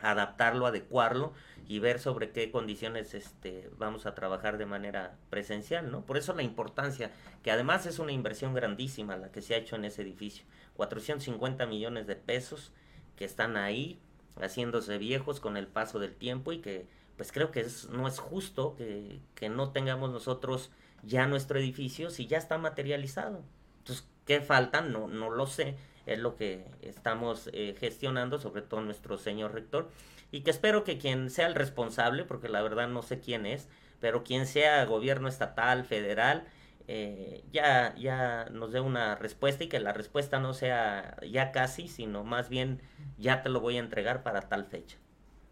adaptarlo, adecuarlo y ver sobre qué condiciones este, vamos a trabajar de manera presencial, ¿no? Por eso la importancia, que además es una inversión grandísima la que se ha hecho en ese edificio, 450 millones de pesos que están ahí haciéndose viejos con el paso del tiempo y que pues creo que no es justo que, que no tengamos nosotros ya nuestro edificio si ya está materializado. Entonces, ¿qué faltan? No, no lo sé. Es lo que estamos eh, gestionando, sobre todo nuestro señor rector. Y que espero que quien sea el responsable, porque la verdad no sé quién es, pero quien sea gobierno estatal, federal, eh, ya, ya nos dé una respuesta y que la respuesta no sea ya casi, sino más bien ya te lo voy a entregar para tal fecha.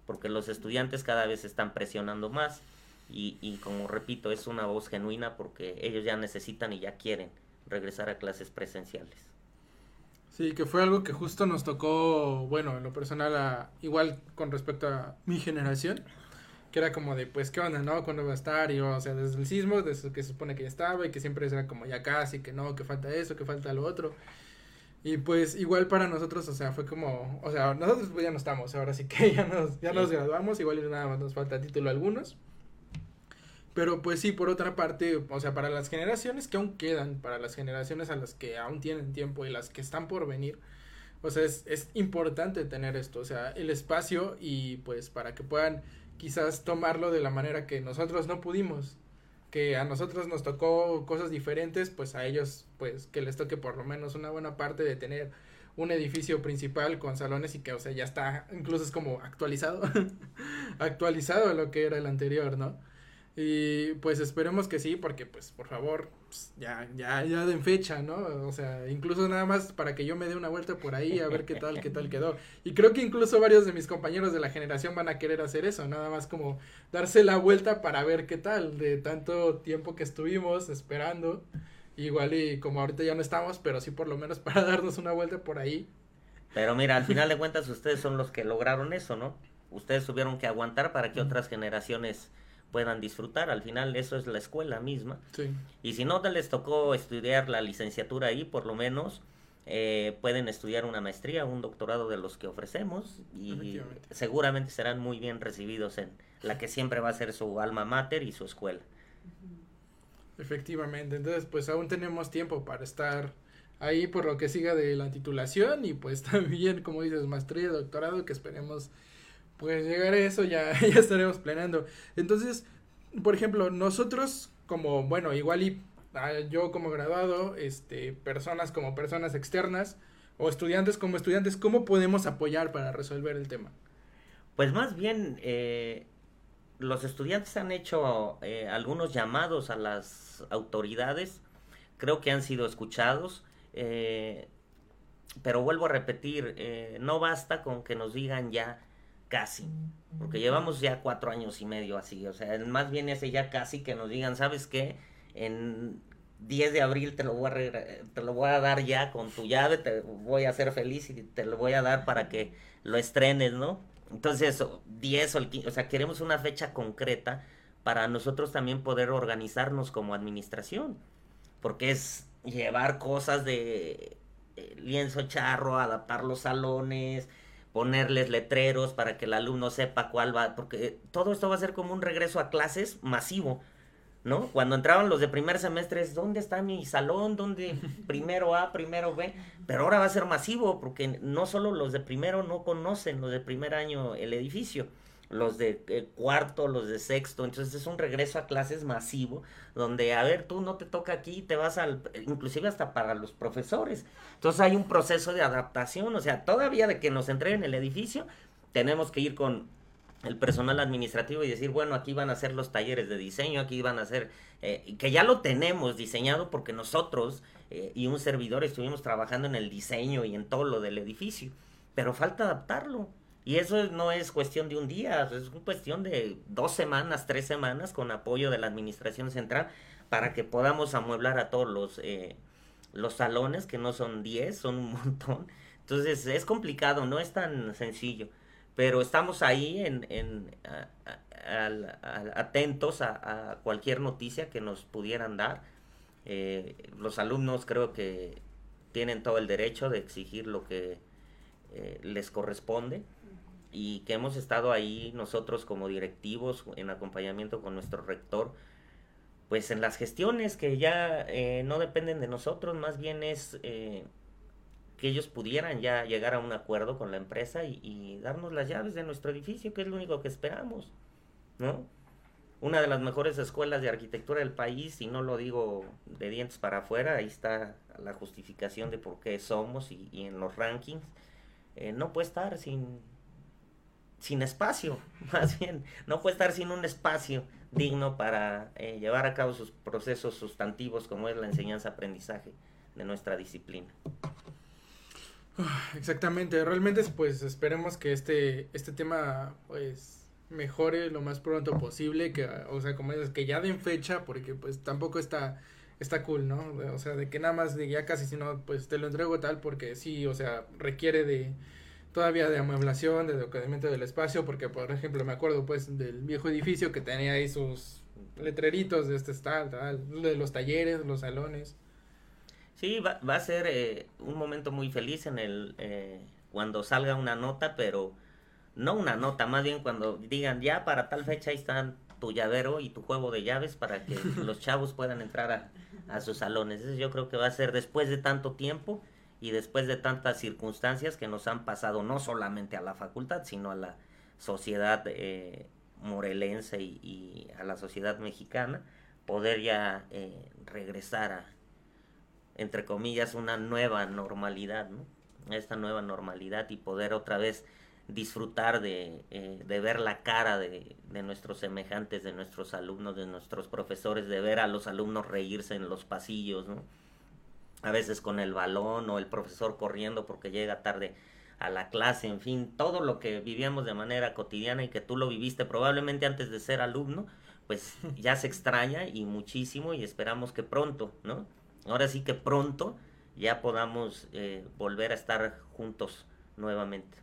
Porque los estudiantes cada vez están presionando más y, y como repito, es una voz genuina porque ellos ya necesitan y ya quieren regresar a clases presenciales. Sí, que fue algo que justo nos tocó, bueno, en lo personal, a- igual con respecto a mi generación, que era como de, pues, ¿qué onda, no? ¿Cuándo va a estar? Y, o sea, desde el sismo, desde que se supone que ya estaba y que siempre era como ya casi, que no, que falta eso, que falta lo otro. Y pues igual para nosotros, o sea, fue como, o sea, nosotros pues ya no estamos, ahora sí que ya nos, ya nos graduamos, igual nada más nos falta título a algunos. Pero pues sí, por otra parte, o sea, para las generaciones que aún quedan, para las generaciones a las que aún tienen tiempo y las que están por venir, o sea, es, es importante tener esto, o sea, el espacio y pues para que puedan quizás tomarlo de la manera que nosotros no pudimos, que a nosotros nos tocó cosas diferentes, pues a ellos pues que les toque por lo menos una buena parte de tener un edificio principal con salones y que, o sea, ya está, incluso es como actualizado, actualizado lo que era el anterior, ¿no? Y pues esperemos que sí, porque pues por favor, pues, ya, ya, ya den fecha, ¿no? O sea, incluso nada más para que yo me dé una vuelta por ahí a ver qué tal, qué tal quedó. Y creo que incluso varios de mis compañeros de la generación van a querer hacer eso, nada más como darse la vuelta para ver qué tal, de tanto tiempo que estuvimos esperando. Igual y como ahorita ya no estamos, pero sí por lo menos para darnos una vuelta por ahí. Pero mira, al final de cuentas ustedes son los que lograron eso, ¿no? Ustedes tuvieron que aguantar para que otras generaciones puedan disfrutar. Al final eso es la escuela misma. Sí. Y si no te les tocó estudiar la licenciatura ahí, por lo menos eh, pueden estudiar una maestría, un doctorado de los que ofrecemos y seguramente serán muy bien recibidos en la que siempre va a ser su alma mater y su escuela. Efectivamente, entonces pues aún tenemos tiempo para estar ahí por lo que siga de la titulación y pues también como dices maestría, doctorado que esperemos pues llegar a eso ya, ya estaremos planeando. Entonces, por ejemplo, nosotros como bueno, igual y ah, yo como graduado, este, personas como personas externas o estudiantes como estudiantes, ¿cómo podemos apoyar para resolver el tema? Pues más bien, eh, los estudiantes han hecho eh, algunos llamados a las autoridades, creo que han sido escuchados, eh, pero vuelvo a repetir, eh, no basta con que nos digan ya casi, porque llevamos ya cuatro años y medio así, o sea, más bien ese ya casi que nos digan, ¿sabes qué? En 10 de abril te lo voy a, te lo voy a dar ya con tu llave, te voy a hacer feliz y te lo voy a dar para que lo estrenes, ¿no? Entonces, o 10 o el 15, o sea, queremos una fecha concreta para nosotros también poder organizarnos como administración, porque es llevar cosas de eh, lienzo charro, adaptar los salones, ponerles letreros para que el alumno sepa cuál va, porque todo esto va a ser como un regreso a clases masivo, ¿no? Cuando entraban los de primer semestre, es, ¿dónde está mi salón? ¿Dónde primero A, primero B? Pero ahora va a ser masivo, porque no solo los de primero no conocen, los de primer año, el edificio, los de eh, cuarto, los de sexto, entonces es un regreso a clases masivo, donde, a ver, tú no te toca aquí, te vas al, inclusive hasta para los profesores. Entonces hay un proceso de adaptación, o sea, todavía de que nos entreguen el edificio, tenemos que ir con el personal administrativo y decir, bueno, aquí van a ser los talleres de diseño, aquí van a ser, eh, que ya lo tenemos diseñado porque nosotros eh, y un servidor estuvimos trabajando en el diseño y en todo lo del edificio, pero falta adaptarlo. Y eso no es cuestión de un día, es cuestión de dos semanas, tres semanas con apoyo de la administración central para que podamos amueblar a todos los, eh, los salones, que no son 10, son un montón. Entonces es complicado, no es tan sencillo pero estamos ahí en, en a- a- atentos a, a cualquier noticia que nos pudieran dar. Eh, los alumnos creo que tienen todo el derecho de exigir lo que eh, les corresponde y que hemos estado ahí nosotros como directivos en acompañamiento con nuestro rector, pues en las gestiones que ya eh, no dependen de nosotros, más bien es eh, que ellos pudieran ya llegar a un acuerdo con la empresa y, darnos las llaves de nuestro edificio, que es lo único que esperamos, ¿no? Una de las mejores escuelas de arquitectura del país, y no lo digo de dientes para afuera, ahí está la justificación de por qué somos y, y en los rankings, eh, no puede estar sin, sin espacio, más bien, no puede estar sin un espacio digno para eh, llevar a cabo sus procesos sustantivos como es la enseñanza-aprendizaje de nuestra disciplina. Exactamente, realmente pues esperemos que este, este tema pues mejore lo más pronto posible, que, o sea, como dices, que ya den fecha, porque pues tampoco está, está cool, ¿no? O sea, de que nada más de ya casi si no, pues te lo entrego tal, porque sí, o sea, requiere de todavía de amueblación, de decoramiento del espacio, porque por ejemplo me acuerdo pues del viejo edificio que tenía ahí sus letreritos de este tal, tal, de los talleres, los salones. Sí, va, va a ser eh, un momento muy feliz en el eh, cuando salga una nota, pero no una nota, más bien cuando digan ya para tal fecha ahí están tu llavero y tu juego de llaves para que los chavos puedan entrar a, a sus salones. Eso yo creo que va a ser después de tanto tiempo y después de tantas circunstancias que nos han pasado no solamente a la facultad, sino a la sociedad eh, morelense y, a la sociedad mexicana, poder ya eh, regresar a, entre comillas, una nueva normalidad, ¿no? Esta nueva normalidad y poder otra vez disfrutar de, eh, de ver la cara de, de, nuestros semejantes, de nuestros alumnos, de nuestros profesores, de ver a los alumnos reírse en los pasillos, ¿no? A veces con el balón o el profesor corriendo porque llega tarde a la clase, en fin, todo lo que vivíamos de manera cotidiana y que tú lo viviste probablemente antes de ser alumno, pues ya se extraña y muchísimo y esperamos que pronto, ¿no? Ahora sí que pronto ya podamos eh, volver a estar juntos nuevamente.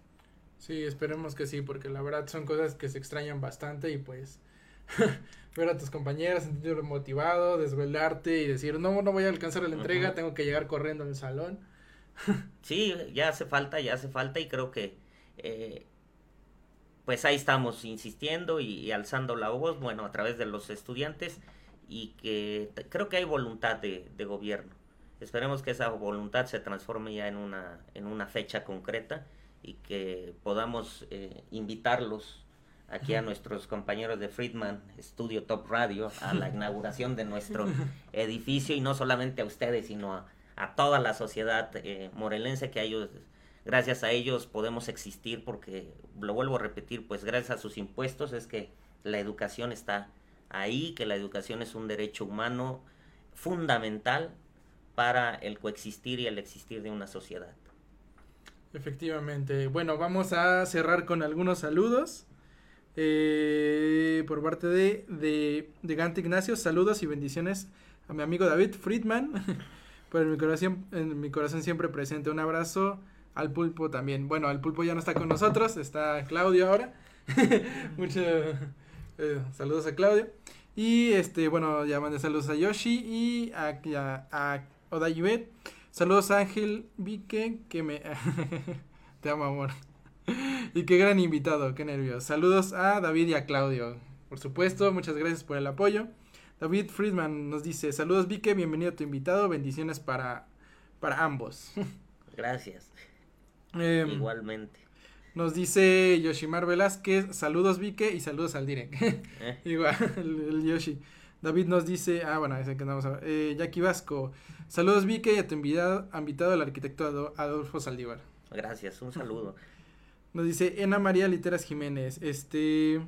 Sí, esperemos que sí, porque la verdad son cosas que se extrañan bastante y pues ver a tus compañeros, sentirte motivado, desvelarte y decir, no, no voy a alcanzar la entrega, uh -huh. tengo que llegar corriendo al salón. sí, ya hace falta, ya hace falta y creo que eh, pues ahí estamos insistiendo y, y, alzando la voz, bueno, a través de los estudiantes y que creo que hay voluntad de, de gobierno. Esperemos que esa voluntad se transforme ya en una, en una fecha concreta y que podamos eh, invitarlos aquí a nuestros compañeros de Friedman Studio Top Radio a la inauguración de nuestro edificio y no solamente a ustedes, sino a, a toda la sociedad eh, morelense que a ellos, gracias a ellos podemos existir porque, lo vuelvo a repetir, pues gracias a sus impuestos es que la educación está ahí, que la educación es un derecho humano fundamental para el coexistir y el existir de una sociedad. Efectivamente. Bueno, vamos a cerrar con algunos saludos. Eh, por parte de, de, de Gante Ignacio, saludos y bendiciones a mi amigo David Friedman. por en mi corazón, en mi corazón siempre presente. Un abrazo al pulpo también. Bueno, al pulpo ya no está con nosotros, está Claudio ahora. Muchos eh, saludos a Claudio. Y este, bueno, ya mandé saludos a Yoshi y a, a, a. Saludos Ángel Vique, que me... Te amo, amor. y qué gran invitado, qué nervios. Saludos a David y a Claudio. Por supuesto, muchas gracias por el apoyo. David Friedman nos dice, saludos Vique, bienvenido a tu invitado, bendiciones para, para ambos. Gracias. eh, Igualmente. Nos dice Yoshimar Velázquez, saludos Vique y saludos al Direct. ¿Eh? Igual, el, el, Yoshi. David nos dice, ah, bueno, ese que andamos a eh, Jackie Vasco, saludos Vique y a tu invitado, invitado al arquitecto Adolfo Saldívar. Gracias, un saludo. Nos dice Ena María Literas Jiménez, este,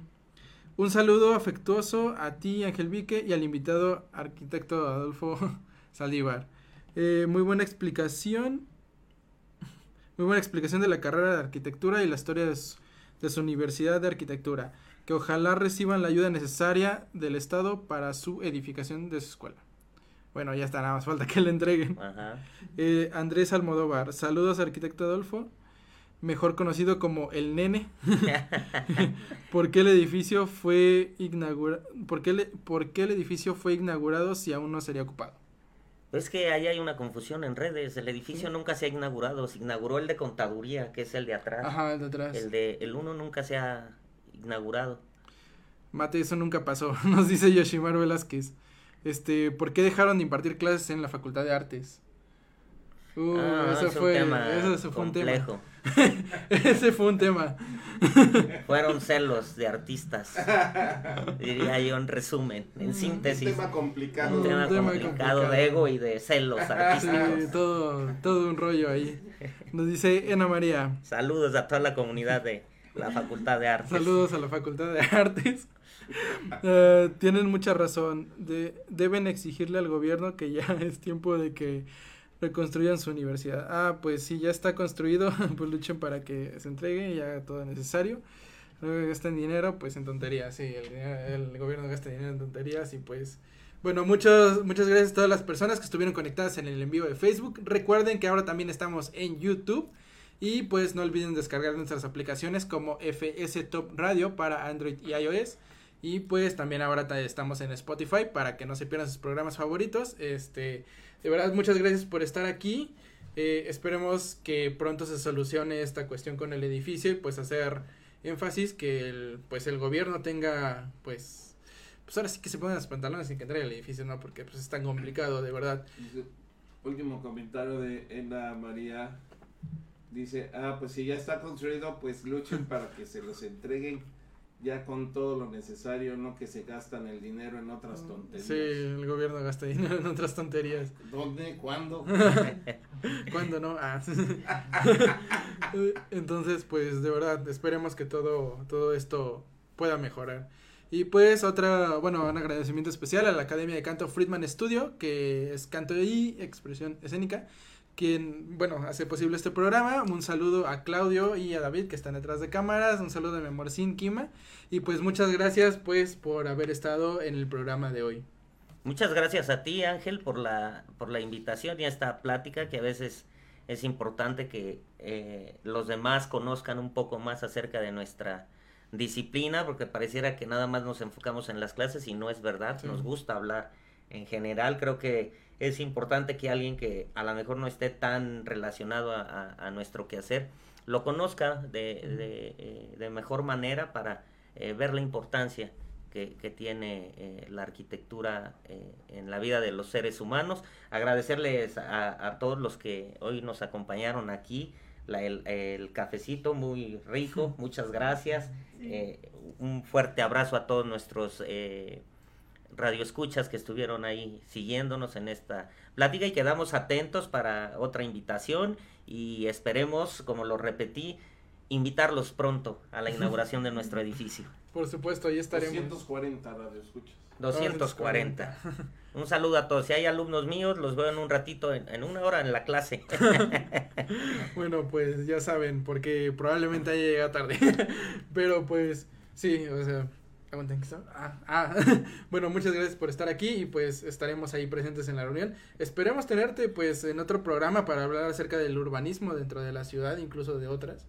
un saludo afectuoso a ti Ángel Vique y al invitado arquitecto Adolfo Saldívar. Eh, muy buena explicación muy buena explicación de la carrera de arquitectura y la historia de su, de su, universidad de arquitectura, que ojalá reciban la ayuda necesaria del Estado para su edificación de su escuela. Bueno, ya está, nada más falta que le entreguen. Ajá. Eh, Andrés Almodóvar, saludos arquitecto Adolfo, mejor conocido como el nene. ¿Por qué el edificio fue inaugurado? ¿Por, qué por qué el edificio fue inaugurado si aún no sería ocupado? Es que ahí hay una confusión en redes. El edificio nunca se ha inaugurado. Se inauguró el de contaduría, que es el de atrás. Ajá, el de atrás. El de el uno nunca se ha inaugurado. Mate, eso nunca pasó, nos dice Yoshimaru Velázquez. Este, ¿por qué dejaron de impartir clases en la Facultad de Artes? Uh, Ah, ese es un fue, un tema. complejo. ese fue un tema. Fueron celos de artistas. Diría yo en resumen, en síntesis. Un tema complicado. Un tema Un tema complicado complicado. de ego y de celos Sí, artísticos. todo, todo un rollo ahí. Nos dice Ana María. Saludos a toda la comunidad de la Facultad de Artes. Saludos a la Facultad de Artes. Eh, tienen mucha razón. De- deben exigirle al gobierno que ya es tiempo de que reconstruyan su universidad. Ah, pues si ya está construido, pues luchen para que se entregue y haga todo necesario. No gasten dinero, pues en tonterías. Sí, el, el gobierno gasta dinero en tonterías y pues... Bueno, muchos, muchas gracias a todas las personas que estuvieron conectadas en el envío de Facebook. Recuerden que ahora también estamos en YouTube. Y pues no olviden descargar nuestras aplicaciones como FS Top Radio para Android y iOS. Y pues también ahora ta- estamos en Spotify para que no se pierdan sus programas favoritos. Este, de verdad, muchas gracias por estar aquí. Eh, esperemos que pronto se solucione esta cuestión con el edificio y pues hacer énfasis que el, pues el gobierno tenga pues pues ahora sí que se pongan los pantalones y que entreguen el edificio, ¿no? Porque pues es tan complicado, de verdad. Último comentario de Ena María. Dice, ah, pues si ya está construido, pues luchen para que se los entreguen ya con todo lo necesario, no que se gastan el dinero en otras tonterías. Sí, el gobierno gasta dinero en otras tonterías. ¿Dónde? ¿Cuándo? ¿Cuándo no? Ah. Entonces, pues de verdad, esperemos que todo, todo esto pueda mejorar. Y pues otra, bueno, un agradecimiento especial a la Academia de Canto Friedman Studio, que es canto y expresión escénica, quien, bueno, hace posible este programa. Un saludo a Claudio y a David, que están detrás de cámaras. Un saludo a mi amorcín Kima. Y pues muchas gracias, pues, por haber estado en el programa de hoy. Muchas gracias a ti, Ángel, por la, por la invitación y a esta plática que a veces es importante que eh, los demás conozcan un poco más acerca de nuestra disciplina, porque pareciera que nada más nos enfocamos en las clases y no es verdad, Sí. nos gusta hablar en general, creo que es importante que alguien que a lo mejor no esté tan relacionado a, a- a nuestro quehacer lo conozca de, de, eh, de mejor manera para eh, ver la importancia que, que tiene eh, la arquitectura eh, en la vida de los seres humanos. Agradecerles a, a todos los que hoy nos acompañaron aquí. La- el, el cafecito muy rico, muchas gracias. Un fuerte abrazo a todos nuestros radioescuchas que estuvieron ahí siguiéndonos en esta plática y quedamos atentos para otra invitación y esperemos, como lo repetí, invitarlos pronto a la inauguración de nuestro edificio. Por supuesto, ahí estaremos. 240 radio escuchas. 240. Un saludo a todos. Si hay alumnos míos, los veo en un ratito, en, en una hora en la clase. Bueno, pues ya saben, porque probablemente haya llegado tarde. Pero pues, sí, o sea, Ah, ah. bueno, muchas gracias por estar aquí y pues estaremos ahí presentes en la reunión. Esperemos tenerte pues en otro programa para hablar acerca del urbanismo dentro de la ciudad, incluso de otras.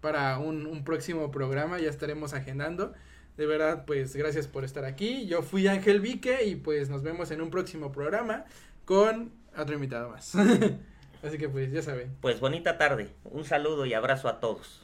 Para un, un próximo programa ya estaremos agendando. De verdad, pues gracias por estar aquí. Yo fui Ángel Vique y pues nos vemos en un próximo programa con otro invitado más. Así que pues ya saben. Pues bonita tarde. Un saludo y abrazo a todos.